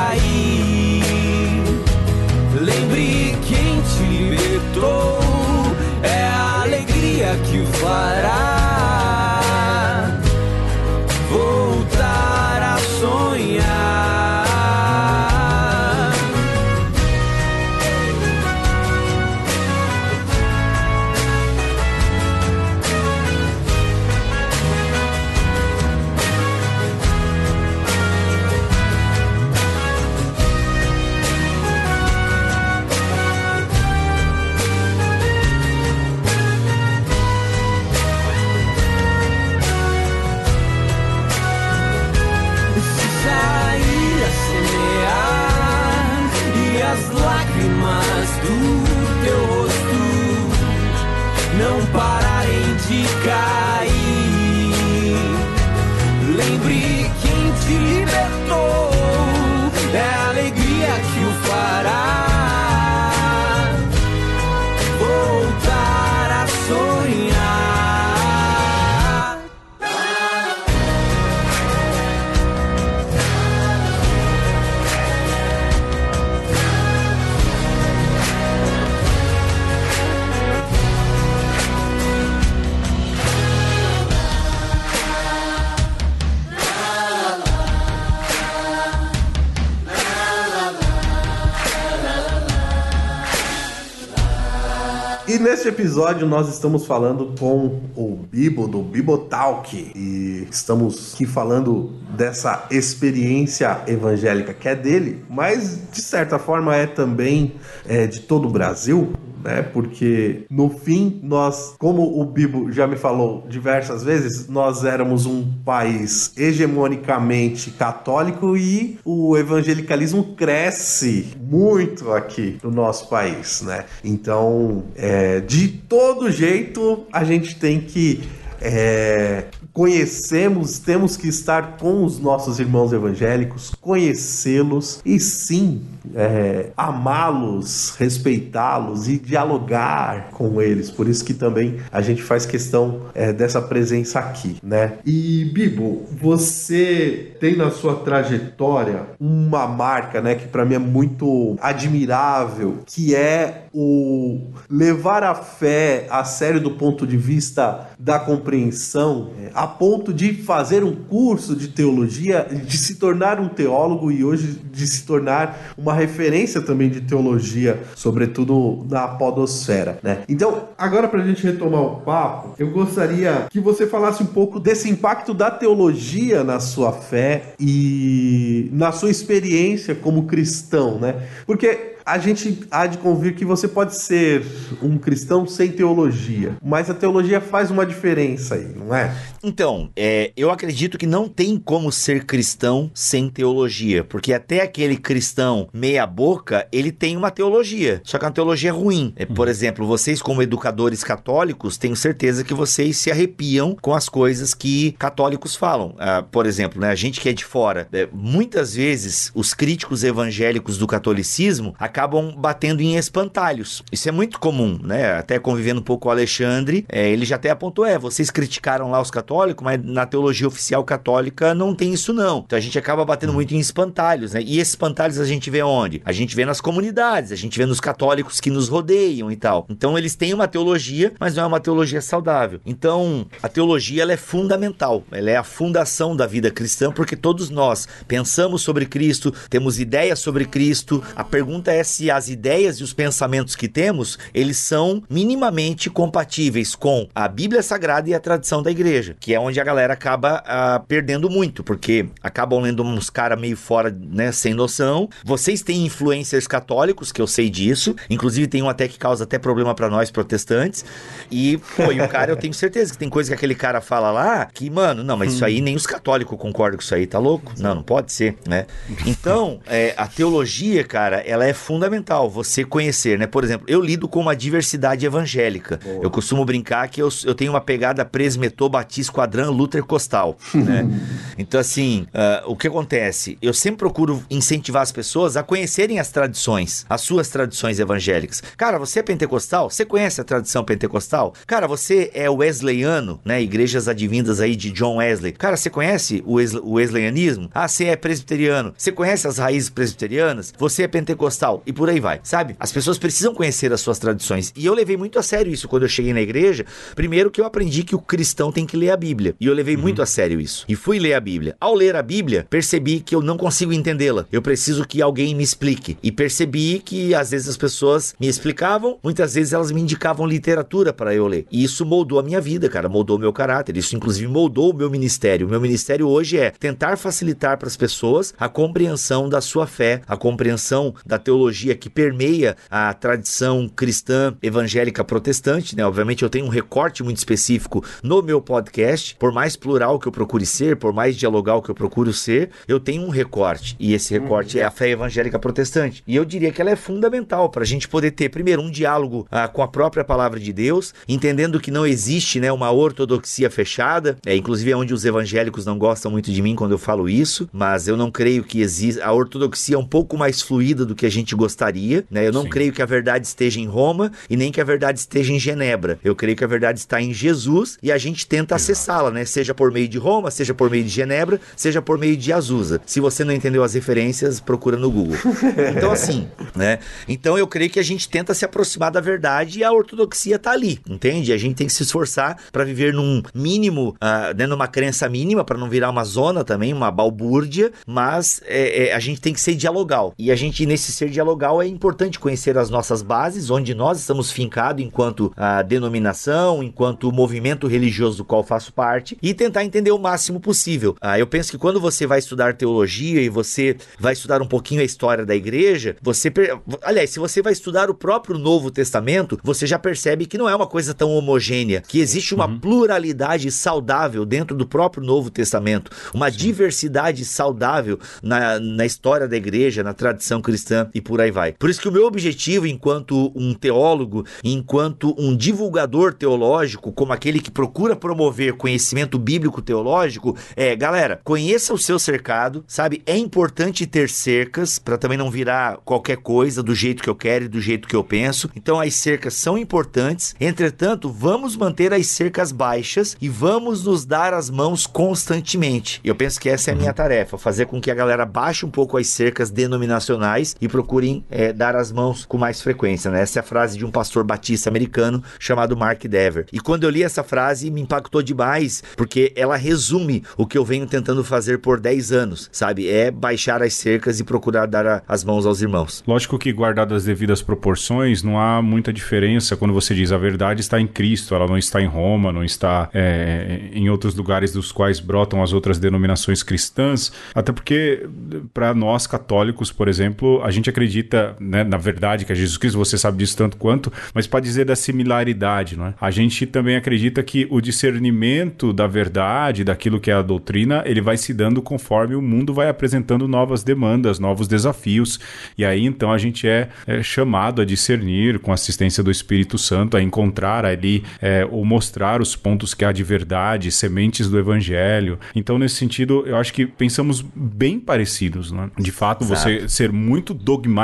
E neste episódio nós estamos falando com o Bibo do Bibotalk e estamos aqui falando dessa experiência evangélica que é dele, mas de certa forma é também é, de todo o Brasil, né? Porque no fim nós, como o Bibo já me falou diversas vezes, nós éramos um país hegemonicamente católico e o evangelicalismo cresce muito aqui no nosso país, né? Então, é, de todo jeito a gente tem que é, conhecemos, temos que estar com os nossos irmãos evangélicos, conhecê-los e sim é, amá-los, respeitá-los e dialogar com eles. Por isso que também a gente faz questão é, dessa presença aqui, né? E Bibo, você tem na sua trajetória uma marca, né, que para mim é muito admirável, que é o levar a fé a sério do ponto de vista da compreensão, é, a ponto de fazer um curso de teologia, de se tornar um teólogo e hoje de se tornar uma referência também de teologia, sobretudo na podosfera, né? Então, agora para a gente retomar o papo, eu gostaria que você falasse um pouco desse impacto da teologia na sua fé e na sua experiência como cristão, né? Porque a gente há de convir que você pode ser um cristão sem teologia, mas a teologia faz uma diferença aí, não é? Então, é, eu acredito que não tem como ser cristão sem teologia, porque até aquele cristão meia-boca, ele tem uma teologia, só que é uma teologia ruim. É, por exemplo, vocês, como educadores católicos, tenho certeza que vocês se arrepiam com as coisas que católicos falam. Ah, por exemplo, né, a gente que é de fora, é, muitas vezes os críticos evangélicos do catolicismo acabam batendo em espantalhos. Isso é muito comum, né? Até convivendo um pouco com o Alexandre, é, ele já até apontou: é, vocês criticaram lá os católicos, mas na teologia oficial católica não tem isso, não. Então a gente acaba batendo muito em espantalhos, né? E espantalhos a gente vê onde? A gente vê nas comunidades, a gente vê nos católicos que nos rodeiam e tal. Então eles têm uma teologia, mas não é uma teologia saudável. Então a teologia ela é fundamental, ela é a fundação da vida cristã, porque todos nós pensamos sobre Cristo, temos ideias sobre Cristo. A pergunta é se as ideias e os pensamentos que temos, eles são minimamente compatíveis com a Bíblia Sagrada e a tradição da igreja, que é onde a galera acaba ah, perdendo muito, porque acabam lendo uns caras meio fora, né, sem noção. Vocês têm influencers católicos, que eu sei disso, inclusive tem um até que causa até problema para nós protestantes. E, pô, e o cara, eu tenho certeza que tem coisa que aquele cara fala lá que, mano, não, mas isso aí nem os católicos concordam com isso aí, tá louco? Não, não pode ser, né? Então, é, a teologia, cara, ela é fundamental você conhecer, né? Por exemplo, eu lido com uma diversidade evangélica. Eu costumo brincar que eu, eu tenho uma pegada presmetô, batis, quadran, luther, costal, né? Então, assim, ah, o que acontece? Eu sempre procuro incentivar as pessoas a conhecerem as tradições, as suas tradições evangélicas. Cara, você é pentecostal? Você conhece a tradição pentecostal? Cara, você é wesleyano, né? Igrejas advindas aí de John Wesley. Cara, você conhece o, Wes- o wesleyanismo? Ah, você é presbiteriano. Você conhece as raízes presbiterianas? Você é pentecostal e por aí vai, sabe? As pessoas precisam conhecer as suas tradições. E eu levei muito a sério isso quando eu cheguei na igreja. Primeiro que eu aprendi que o cristão tem que ler a Bíblia. E eu levei muito a sério isso. E fui ler a Bíblia. Ao ler a Bíblia, percebi que eu não consigo entendê-la. Eu preciso que alguém me explique. E percebi que às vezes as pessoas me explicavam, muitas vezes elas me indicavam literatura para eu ler. E isso moldou a minha vida, cara, moldou o meu caráter. Isso inclusive moldou o meu ministério. O meu ministério hoje é tentar facilitar para as pessoas a compreensão da sua fé, a compreensão da teologia teologia que permeia a tradição cristã evangélica protestante, né? Obviamente eu tenho um recorte muito específico no meu podcast, por mais plural que eu procure ser, por mais dialogal que eu procuro ser, eu tenho um recorte. E esse recorte é a fé evangélica protestante. E eu diria que ela é fundamental para a gente poder ter, primeiro, um diálogo ah, com a própria palavra de Deus, entendendo que não existe né, uma ortodoxia fechada, é, inclusive é onde os evangélicos não gostam muito de mim quando eu falo isso, mas eu não creio que exista. A ortodoxia é um pouco mais fluida do que a gente gostaria, né? Eu não Sim. creio que a verdade esteja em Roma e nem que a verdade esteja em Genebra. Eu creio que a verdade está em Jesus e a gente tenta acessá-la, né? Seja por meio de Roma, seja por meio de Genebra, seja por meio de Azusa. Se você não entendeu as referências, procura no Google. Então, assim, né? Então eu creio que a gente tenta se aproximar da verdade e a ortodoxia tá ali, entende? A gente tem que se esforçar para viver num mínimo, uh, né, numa crença mínima, para não virar uma zona também, uma balbúrdia, mas é, é, a gente tem que ser dialogal. E a gente, nesse ser dialogal, é importante conhecer as nossas bases, onde nós estamos fincados enquanto uh, denominação, enquanto movimento religioso do qual faço parte, e tentar entender o máximo possível. Uh, eu penso que quando você vai estudar teologia e você vai estudar um pouquinho a história da igreja, você. Aliás, se você vai estudar o próprio Novo Testamento, você já percebe que não é uma coisa tão homogênea, que existe uma uhum. pluralidade saudável dentro do próprio Novo Testamento, uma Sim. diversidade saudável na, na história da igreja, na tradição cristã e por aí vai. Por isso que o meu objetivo, enquanto um teólogo, enquanto um divulgador teológico, como aquele que procura promover conhecimento bíblico teológico, é, galera, conheça o seu cercado, sabe? É importante ter cercas para também não virar qualquer coisa do jeito que eu quero e do jeito que eu penso. Então as cercas são importantes. Entretanto, vamos manter as cercas baixas e vamos nos dar as mãos constantemente. Eu penso que essa é a minha uhum. tarefa, fazer com que a galera baixe um pouco as cercas denominacionais e procurem é, dar as mãos com mais frequência. Né? Essa é a frase de um pastor batista americano chamado Mark Dever. E quando eu li essa frase, me impactou demais, porque ela resume o que eu venho tentando fazer por 10 anos, sabe? É baixar as cercas e procurar dar a, as mãos aos irmãos. Lógico que, guardado as devidas proporções, não há muita diferença quando você diz a verdade está em Cristo, ela não está em Roma, não está é, em outros lugares dos quais brotam as outras denominações cristãs. Até porque, para nós católicos, por exemplo, a gente acredita né, na verdade que é Jesus Cristo, você sabe disso tanto quanto, mas para dizer da similaridade, não é? A gente também acredita que o discernimento da verdade, daquilo que é a doutrina, ele vai se dando conforme o mundo vai apresentando novas demandas, novos desafios. E aí então a gente é, é chamado a discernir com a assistência do Espírito Santo, a encontrar ali é, ou mostrar os pontos que há de verdade, sementes do Evangelho. Então, nesse sentido, eu acho que pensamos bem parecidos. Né? De fato, Exato. você ser muito dogmático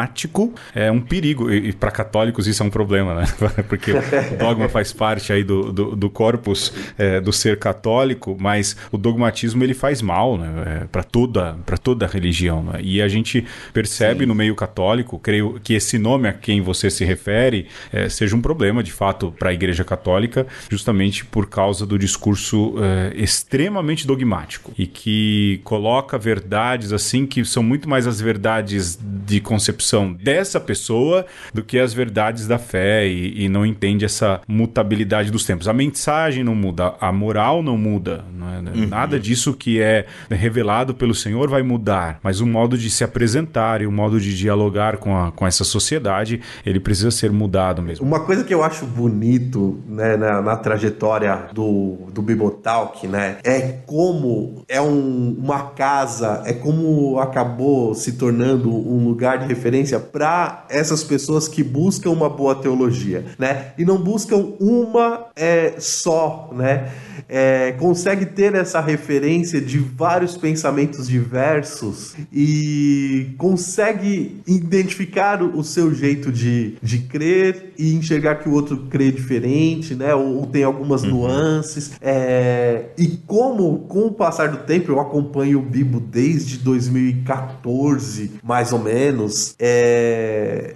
é um perigo. E, e para católicos isso é um problema, né? Porque o dogma faz parte aí do, do, do corpus é, do ser católico, mas o dogmatismo ele faz mal né? É, para toda, toda a religião. Né? E a gente percebe Sim. no meio católico, creio que esse nome a quem você se refere é, seja um problema, de fato, para a Igreja Católica, justamente por causa do discurso é, extremamente dogmático e que coloca verdades assim que são muito mais as verdades de concepção dessa pessoa do que as verdades da fé e, e não entende essa mutabilidade dos tempos. A mensagem não muda, a moral não muda, não é? uhum. nada disso que é revelado pelo Senhor vai mudar, mas o modo de se apresentar e o modo de dialogar com, a, com essa sociedade, ele precisa ser mudado mesmo. Uma coisa que eu acho bonito né, na, na trajetória do, do Bibotalk, né, é como é um, uma casa, é como acabou se tornando um lugar de referência para essas pessoas que buscam uma boa teologia, né, e não buscam uma é, só, né, é, consegue ter essa referência de vários pensamentos diversos e consegue identificar o seu jeito de, de crer e enxergar que o outro crê diferente, né? Ou, ou tem algumas uhum. nuances. É, e como, com o passar do tempo, eu acompanho o Bibo desde 2014, mais ou menos. É,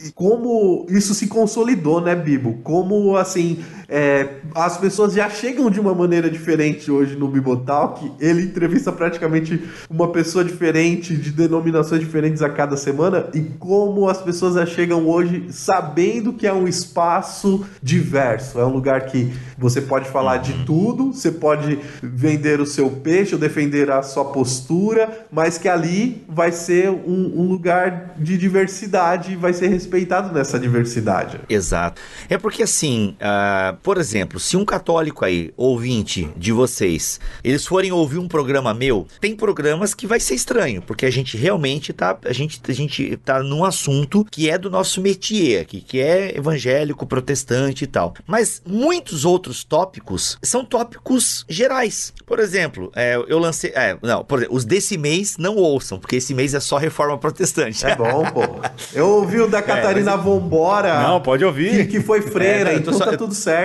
e como isso se consolidou, né, Bibo? Como assim é, as pessoas já chegam de uma maneira diferente hoje no Bibotalk. Ele entrevista praticamente uma pessoa diferente, de denominações diferentes a cada semana, e como as pessoas já chegam hoje sabendo que é um espaço diverso. É um lugar que você pode falar de uhum. tudo, você pode vender o seu peixe ou defender a sua postura, mas que ali vai ser um, um lugar de diversidade e vai ser respeitado nessa diversidade. Exato. É porque assim, uh, por exemplo, se um católico aí, ouvinte de vocês, eles forem ouvir um programa meu, tem programas que vai ser estranho, porque a gente realmente tá, a gente, a gente tá num assunto que é do nosso métier aqui, que é evangélico, protestante e tal. Mas muitos outros tópicos são tópicos gerais. Por exemplo, é, eu lancei, é, não, por exemplo, os desse mês não ouçam, porque esse mês é só reforma protestante. É bom, pô. Eu ouvi o da é, Catarina é, mas... Vambora. Não, pode ouvir. Que, que foi freira, é, então só... tá tudo certo.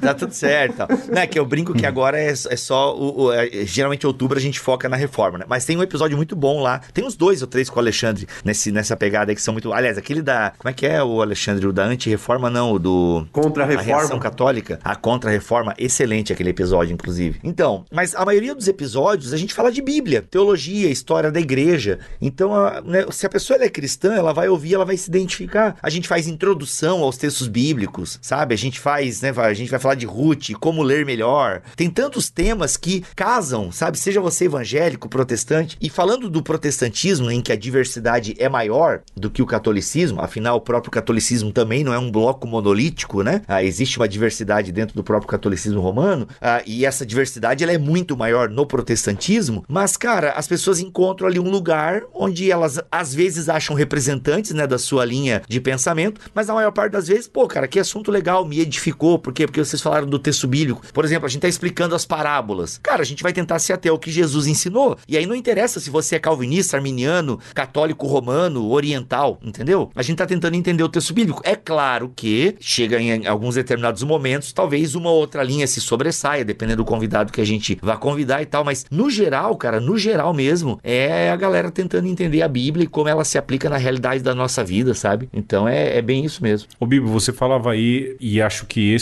Tá tudo certo. não, é que eu brinco que agora é, é só. O, o, é, geralmente, outubro a gente foca na reforma, né? Mas tem um episódio muito bom lá. Tem uns dois ou três com o Alexandre nesse, nessa pegada aí que são muito. Aliás, aquele da. Como é que é o Alexandre? O da anti-reforma, não, o do. Contra-reforma. A reação católica. A contra-reforma. Excelente aquele episódio, inclusive. Então, mas a maioria dos episódios a gente fala de Bíblia, teologia, história da igreja. Então, a, né, se a pessoa é cristã, ela vai ouvir, ela vai se identificar. A gente faz introdução aos textos bíblicos, sabe? A gente faz, né? A gente vai falar de Ruth, como ler melhor. Tem tantos temas que casam, sabe? Seja você evangélico, protestante. E falando do protestantismo, em que a diversidade é maior do que o catolicismo, afinal, o próprio catolicismo também não é um bloco monolítico, né? Ah, existe uma diversidade dentro do próprio catolicismo romano, ah, e essa diversidade ela é muito maior no protestantismo. Mas, cara, as pessoas encontram ali um lugar onde elas às vezes acham representantes, né, da sua linha de pensamento, mas na maior parte das vezes, pô, cara, que assunto legal, me edificou, por quê? Porque vocês falaram do texto bíblico. Por exemplo, a gente tá explicando as parábolas. Cara, a gente vai tentar se ater ao que Jesus ensinou. E aí não interessa se você é calvinista, arminiano, católico romano, oriental, entendeu? A gente tá tentando entender o texto bíblico. É claro que chega em alguns determinados momentos, talvez uma outra linha se sobressaia, dependendo do convidado que a gente vai convidar e tal, mas no geral, cara, no geral mesmo, é a galera tentando entender a Bíblia e como ela se aplica na realidade da nossa vida, sabe? Então é, é bem isso mesmo. Ô Bibo, você falava aí, e acho que esse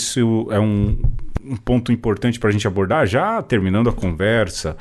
é um, um ponto importante para a gente abordar, já terminando a conversa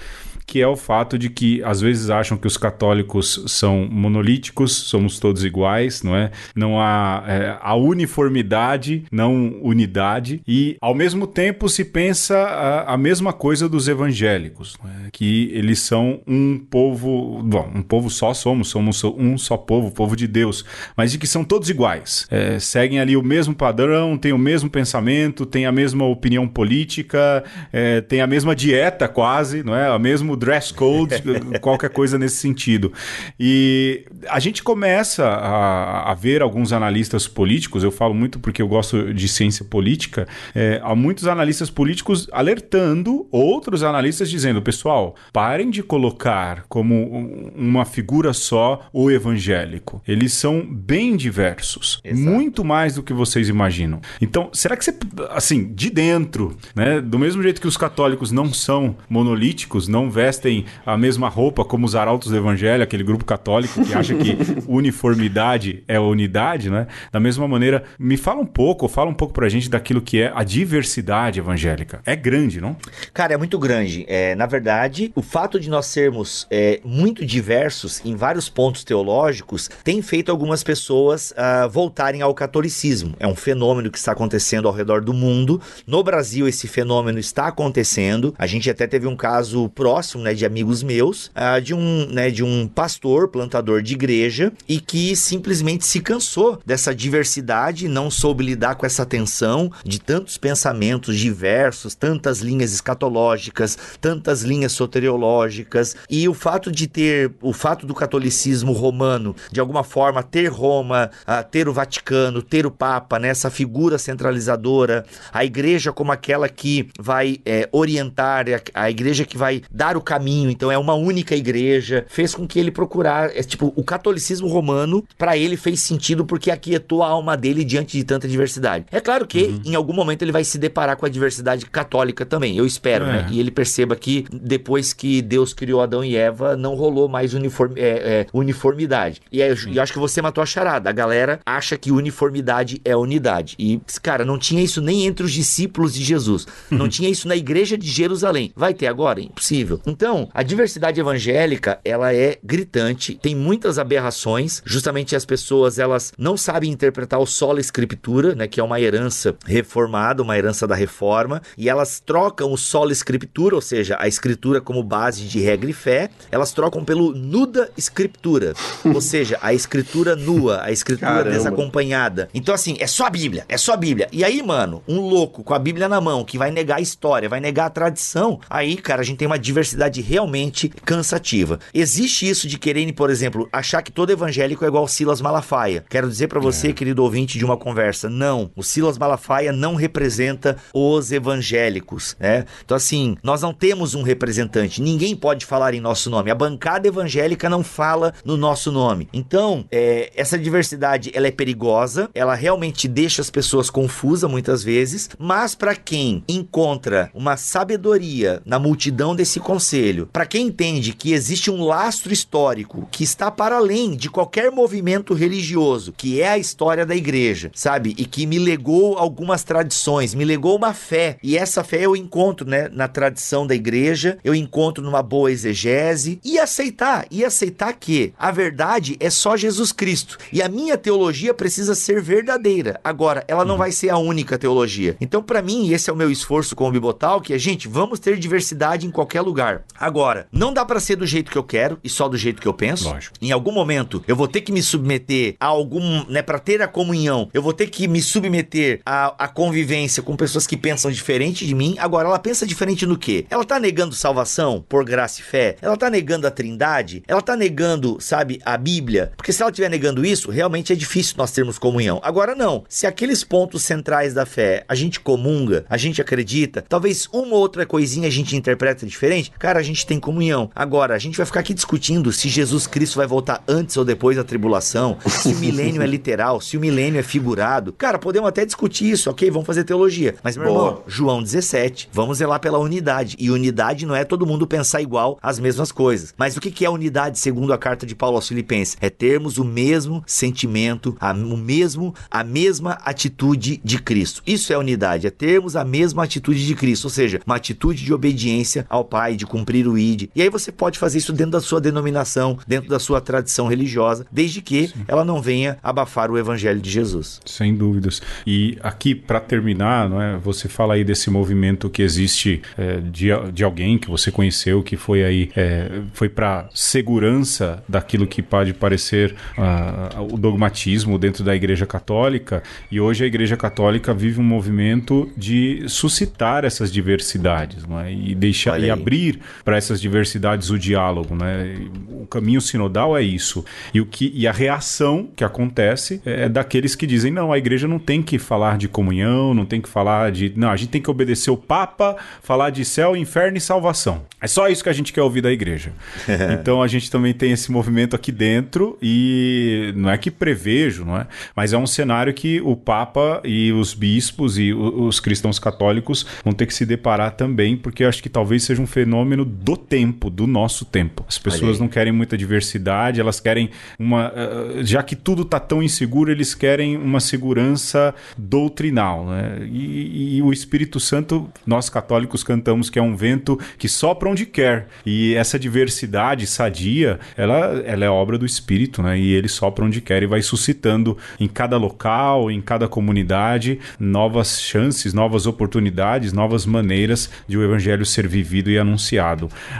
que é o fato de que às vezes acham que os católicos são monolíticos, somos todos iguais, não é? Não há é, a uniformidade, não unidade, e ao mesmo tempo se pensa a, a mesma coisa dos evangélicos, é? que eles são um povo, bom, um povo só somos, somos um só povo, povo de Deus, mas de que são todos iguais, é, seguem ali o mesmo padrão, têm o mesmo pensamento, têm a mesma opinião política, é, têm a mesma dieta quase, não é? O mesmo dress code, qualquer coisa nesse sentido. E a gente começa a, a, ver alguns analistas políticos, eu falo muito porque eu gosto de ciência política, é, há muitos analistas políticos alertando outros analistas dizendo, pessoal, parem de colocar como uma figura só o evangélico. Eles são bem diversos, Exato. muito mais do que vocês imaginam. Então, será que você, assim, de dentro, né, do mesmo jeito que os católicos não são monolíticos, não vestem vestem a mesma roupa como os arautos do evangelho, aquele grupo católico que acha que uniformidade é unidade, né? Da mesma maneira, me fala um pouco, fala um pouco pra gente daquilo que é a diversidade evangélica. É grande, não? Cara, é muito grande. É, na verdade, o fato de nós sermos é, muito diversos em vários pontos teológicos tem feito algumas pessoas uh, voltarem ao catolicismo. É um fenômeno que está acontecendo ao redor do mundo. No Brasil, esse fenômeno está acontecendo. A gente até teve um caso próximo né, de amigos meus, uh, de um, né, de um pastor, plantador de igreja, e que simplesmente se cansou dessa diversidade, não soube lidar com essa tensão de tantos pensamentos diversos, tantas linhas escatológicas, tantas linhas soteriológicas, e o fato de ter, o fato do catolicismo romano, de alguma forma, ter Roma, uh, ter o Vaticano, ter o Papa, né, essa figura centralizadora, a igreja como aquela que vai é, orientar, a igreja que vai dar o caminho, então é uma única igreja, fez com que ele procurar, é, tipo, o catolicismo romano para ele fez sentido porque aquietou a alma dele diante de tanta diversidade. É claro que uhum. em algum momento ele vai se deparar com a diversidade católica também, eu espero, né? é. né? E ele perceba que depois que Deus criou Adão e Eva, não rolou mais uniform, é, é, uniformidade. E eu acho que você matou a charada. A galera acha que uniformidade é unidade. E, cara, não tinha isso nem entre os discípulos de Jesus. Não tinha isso na igreja de Jerusalém. Vai ter agora? Impossível. Então, a diversidade evangélica, ela é gritante, tem muitas aberrações. Justamente as pessoas, elas não sabem interpretar o solo escritura, né, que é uma herança reformada, uma herança da reforma, e elas trocam o solo escritura, ou seja, a escritura como base de regra e fé, elas trocam pelo nuda escritura, ou seja, a escritura nua, a escritura Caramba. desacompanhada. Então assim, é só a Bíblia, é só a Bíblia. E aí, mano, um louco com a Bíblia na mão que vai negar a história, vai negar a tradição, aí, cara, a gente tem uma diversidade realmente cansativa. Existe isso de quererem, por exemplo, achar que todo evangélico é igual Silas Malafaia. Quero dizer para você, é. querido ouvinte de uma conversa, não. O Silas Malafaia não representa os evangélicos, né? Então assim, nós não temos um representante. Ninguém pode falar em nosso nome. A bancada evangélica não fala no nosso nome. Então, é, essa diversidade ela é perigosa, ela realmente deixa as pessoas confusas muitas vezes, mas para quem encontra uma sabedoria na multidão desse conselho, para quem entende que existe um lastro histórico que está para além de qualquer movimento religioso, que é a história da igreja, sabe? E que me legou algumas tradições, me legou uma fé. E essa fé eu encontro, né, na tradição da igreja, eu encontro numa boa exegese e aceitar, e aceitar que a verdade é só Jesus Cristo. E a minha teologia precisa ser verdadeira. Agora, ela não uhum. vai ser a única teologia. Então, para mim, esse é o meu esforço com o Bibotal, que é, gente, vamos ter diversidade em qualquer lugar. Agora, não dá para ser do jeito que eu quero e só do jeito que eu penso. Lógico. Em algum momento, eu vou ter que me submeter a algum, né, para ter a comunhão, eu vou ter que me submeter à, à convivência com pessoas que pensam diferente de mim. Agora, ela pensa diferente no quê? Ela tá negando salvação por graça e fé? Ela tá negando a trindade? Ela tá negando, sabe, a Bíblia? Porque se ela estiver negando isso, realmente é difícil nós termos comunhão. Agora, não. Se aqueles pontos centrais da fé a gente comunga, a gente acredita, talvez uma ou outra coisinha a gente interpreta diferente, cara, a gente tem comunhão. Agora, a gente vai ficar aqui discutindo se Jesus Cristo vai voltar antes ou depois da tribulação, se o milênio é literal, se o milênio é figurado. Cara, podemos até discutir isso, ok? Vamos fazer teologia. Mas, meu Boa. irmão, João 17, vamos zelar pela unidade. E unidade não é todo mundo pensar igual as mesmas coisas. Mas o que é unidade segundo a carta de Paulo aos Filipenses? É termos o mesmo sentimento, a, o mesmo, a mesma atitude de Cristo. Isso é unidade, é termos a mesma atitude de Cristo, ou seja, uma atitude de obediência ao Pai, de cumprir o ID. E aí você pode fazer isso dentro da sua denominação, dentro da sua tradição religiosa, desde que Sim. ela não venha abafar o evangelho de Jesus. Sem dúvidas. E aqui, para terminar, não é, você fala aí desse movimento que existe é, de, de alguém que você conheceu, que foi aí, é, foi para segurança daquilo que pode parecer uh, o dogmatismo dentro da Igreja Católica, e hoje a Igreja Católica vive um movimento de suscitar essas diversidades é? e deixar e abrir para essas diversidades o diálogo. Né? O caminho sinodal é isso. E, o que, e a reação que acontece é daqueles que dizem: não, a igreja não tem que falar de comunhão, não tem que falar de. Não, a gente tem que obedecer o Papa, falar de céu, inferno e salvação. É só isso que a gente quer ouvir da igreja. então a gente também tem esse movimento aqui dentro e não é que prevejo, não é? Mas é um cenário que o Papa e os bispos e os cristãos católicos vão ter que se deparar também, porque eu acho que talvez seja um fenômeno do tempo, do nosso tempo. As pessoas não querem muita diversidade, elas querem uma. Eh, já que tudo está tão inseguro, eles querem uma segurança doutrinal. Né? E, e o Espírito Santo, nós católicos cantamos que é um vento que sopra onde quer. E essa diversidade sadia, ela, ela é obra do Espírito, né? E ele sopra onde quer e vai suscitando em cada local, em cada comunidade, novas chances, novas oportunidades, novas maneiras de o evangelho ser vivido e anunciado.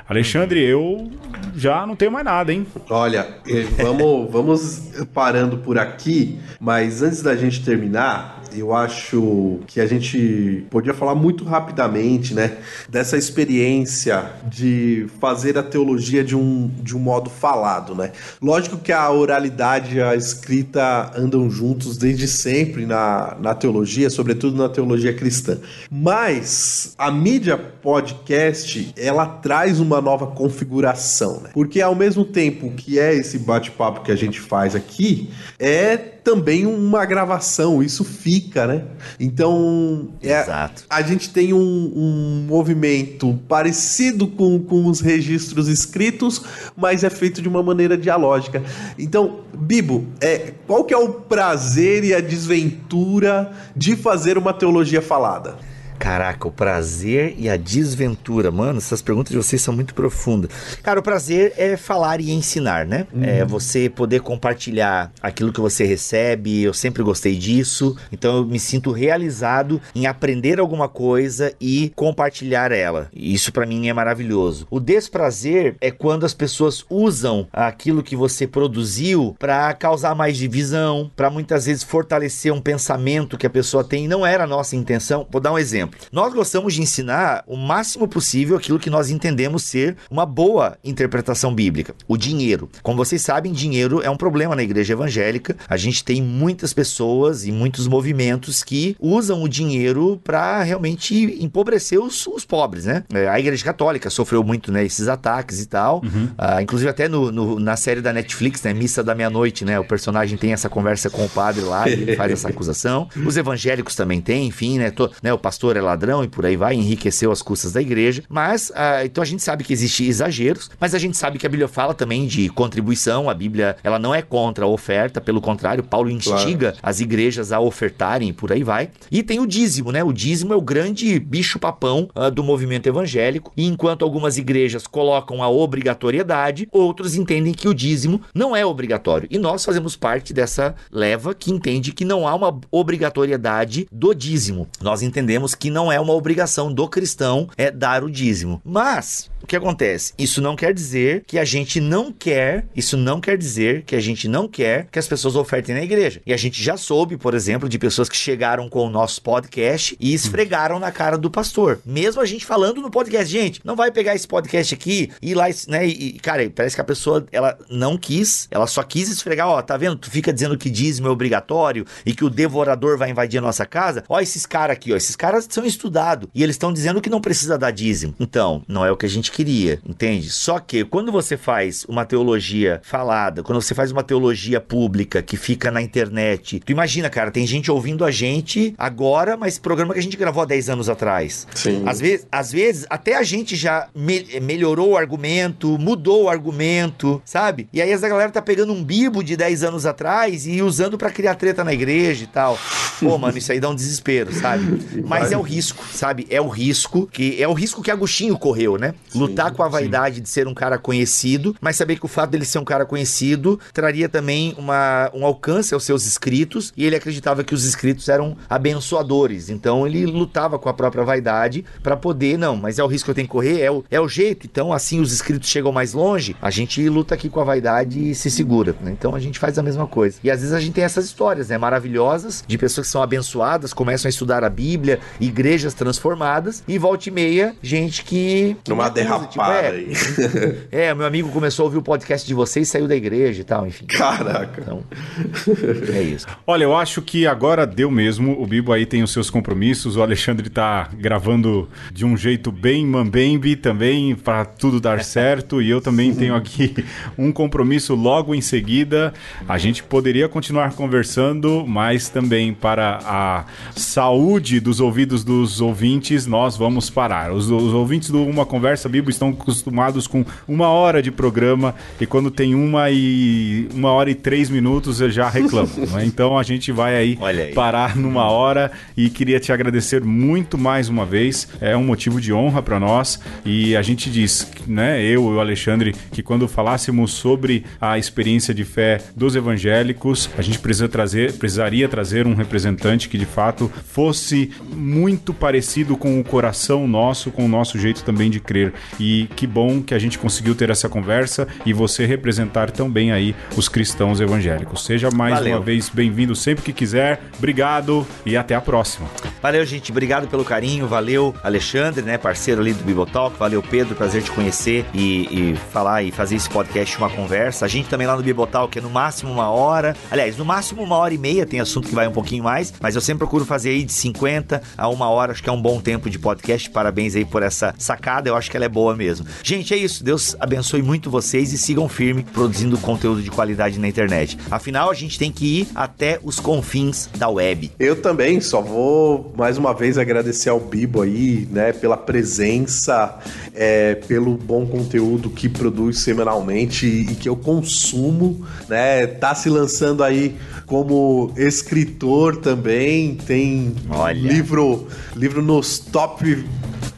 Alexandre, eu já não tenho mais nada, hein? Olha, eh, vamos, vamos parando por aqui, mas antes da gente terminar, eu acho que a gente podia falar muito rapidamente, né, dessa experiência de fazer a teologia de um, de um modo falado, né? Lógico que a oralidade e a escrita andam juntos desde sempre na, na teologia, sobretudo na teologia cristã. Mas a mídia podcast, ela traz uma nova configuração, né? Porque ao mesmo tempo que é esse bate-papo que a gente faz aqui, é também uma gravação, isso fica, né? Então, é, Exato. a gente tem um, um movimento parecido com, com os registros escritos, mas é feito de uma maneira dialógica. Então, Bibo, é, qual que é o prazer e a desventura de fazer uma teologia falada? Caraca, o prazer e a desventura. Mano, essas perguntas de vocês são muito profundas. Cara, o prazer é falar e ensinar, né? É você poder compartilhar aquilo que você recebe. Eu sempre gostei disso. Então eu me sinto realizado em aprender alguma coisa e compartilhar ela. Isso pra mim é maravilhoso. O desprazer é quando as pessoas usam aquilo que você produziu pra causar mais divisão, pra muitas vezes fortalecer um pensamento que a pessoa tem e não era a nossa intenção. Vou dar um exemplo. Nós gostamos de ensinar o máximo possível aquilo que nós entendemos ser uma boa interpretação bíblica, o dinheiro. Como vocês sabem, dinheiro é um problema na igreja evangélica. A gente tem muitas pessoas e muitos movimentos que usam o dinheiro para realmente empobrecer os, os pobres, né? É, A igreja católica sofreu muito, né, esses ataques e tal. Ah, inclusive até no, no- na série da Netflix, né, Missa da Meia-Noite, né? O personagem tem essa conversa com o padre lá e ele faz essa acusação. Os evangélicos também têm, enfim, né? to- né, O pastor ladrão e por aí vai, enriqueceu as custas da igreja. Mas, ah, então a gente sabe que existe exageros, mas a gente sabe que a Bíblia fala também de contribuição. A Bíblia, ela não é contra a oferta, pelo contrário, Paulo instiga as igrejas a ofertarem e por aí vai. E tem o dízimo, né? O dízimo é o grande bicho-papão ah, do movimento evangélico. E enquanto algumas igrejas colocam a obrigatoriedade, outros entendem que o dízimo não é obrigatório. E nós fazemos parte dessa leva que entende que não há uma obrigatoriedade do dízimo. Nós entendemos que não é uma obrigação do cristão é dar o dízimo. Mas o que acontece? Isso não quer dizer que a gente não quer, isso não quer dizer que a gente não quer que as pessoas ofertem na igreja. E a gente já soube, por exemplo, de pessoas que chegaram com o nosso podcast e esfregaram na cara do pastor. Mesmo a gente falando no podcast, gente, não vai pegar esse podcast aqui e lá, né? E, e, cara, parece que a pessoa, ela não quis, ela só quis esfregar, ó, tá vendo? Tu fica dizendo que dízimo é obrigatório e que o devorador vai invadir a nossa casa. Ó, esses caras aqui, ó, esses caras são estudados e eles estão dizendo que não precisa dar dízimo. Então, não é o que a gente queria, entende? Só que quando você faz uma teologia falada, quando você faz uma teologia pública que fica na internet, tu imagina, cara, tem gente ouvindo a gente agora, mas programa que a gente gravou há 10 anos atrás. Sim. Às vezes, às vezes, até a gente já me- melhorou o argumento, mudou o argumento, sabe? E aí essa galera tá pegando um bibo de 10 anos atrás e usando pra criar treta na igreja e tal. Pô, mano, isso aí dá um desespero, sabe? Mas é o risco, sabe? É o risco que é o risco que Agostinho correu, né? Lutar com a vaidade de ser um cara conhecido, mas saber que o fato dele ser um cara conhecido traria também uma, um alcance aos seus escritos e ele acreditava que os escritos eram abençoadores. Então ele lutava com a própria vaidade para poder, não, mas é o risco que eu tenho que correr, é o, é o jeito. Então assim os escritos chegam mais longe, a gente luta aqui com a vaidade e se segura. né? Então a gente faz a mesma coisa. E às vezes a gente tem essas histórias, né, maravilhosas de pessoas que são abençoadas, começam a estudar a Bíblia, igrejas transformadas e volta e meia gente que, que Numa tipo, é, aí. é, meu amigo começou a ouvir o podcast de vocês e saiu da igreja e tal, enfim. Caraca. Então, é isso. Olha, eu acho que agora deu mesmo. O Bibo aí tem os seus compromissos. O Alexandre tá gravando de um jeito bem mambembe também, para tudo dar certo. E eu também tenho aqui um compromisso logo em seguida. A gente poderia continuar conversando, mas também para a saúde dos ouvidos dos ouvintes, nós vamos parar. Os, os ouvintes do Uma Conversa Bibo estão acostumados com uma hora de programa e quando tem uma e uma hora e três minutos eu já reclamo. né? Então a gente vai aí, aí. parar numa hora e queria te agradecer muito mais uma vez. É um motivo de honra para nós e a gente diz, né, eu e o Alexandre, que quando falássemos sobre a experiência de fé dos evangélicos, a gente precisa trazer, precisaria trazer um representante que de fato fosse muito parecido com o coração nosso, com o nosso jeito também de crer. E que bom que a gente conseguiu ter essa conversa e você representar tão bem aí os cristãos evangélicos. Seja mais Valeu. uma vez bem-vindo sempre que quiser. Obrigado e até a próxima. Valeu, gente. Obrigado pelo carinho. Valeu, Alexandre, né? Parceiro ali do Bibotalk. Valeu, Pedro. Prazer te conhecer e, e falar e fazer esse podcast uma conversa. A gente também lá no Bibotalk é no máximo uma hora. Aliás, no máximo uma hora e meia. Tem assunto que vai um pouquinho mais. Mas eu sempre procuro fazer aí de 50 a uma hora. Acho que é um bom tempo de podcast. Parabéns aí por essa sacada. Eu acho que ela é boa mesmo. Gente, é isso. Deus abençoe muito vocês e sigam firme produzindo conteúdo de qualidade na internet. Afinal, a gente tem que ir até os confins da web. Eu também só vou mais uma vez agradecer ao Bibo aí, né, pela presença, é, pelo bom conteúdo que produz semanalmente e que eu consumo, né? Tá se lançando aí como escritor também, tem Olha. livro livro nos top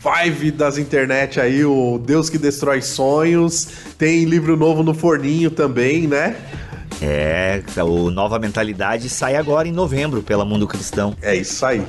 Five das internet aí, o Deus que Destrói Sonhos. Tem livro novo no forninho também, né? É, o Nova Mentalidade sai agora em novembro pela Mundo Cristão. É isso aí.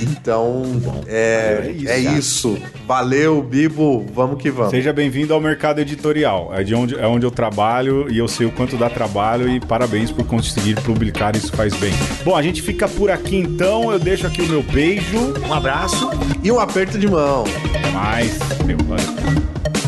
Então, é, É isso, é cara. isso. Valeu, Bibo. Vamos que vamos. Seja bem-vindo ao mercado editorial. É de onde, é onde eu trabalho e eu sei o quanto dá trabalho e parabéns por conseguir publicar, isso faz bem. Bom, a gente fica por aqui então. Eu deixo aqui o meu beijo. Um abraço. E um aperto de mão. Até mais. Valeu.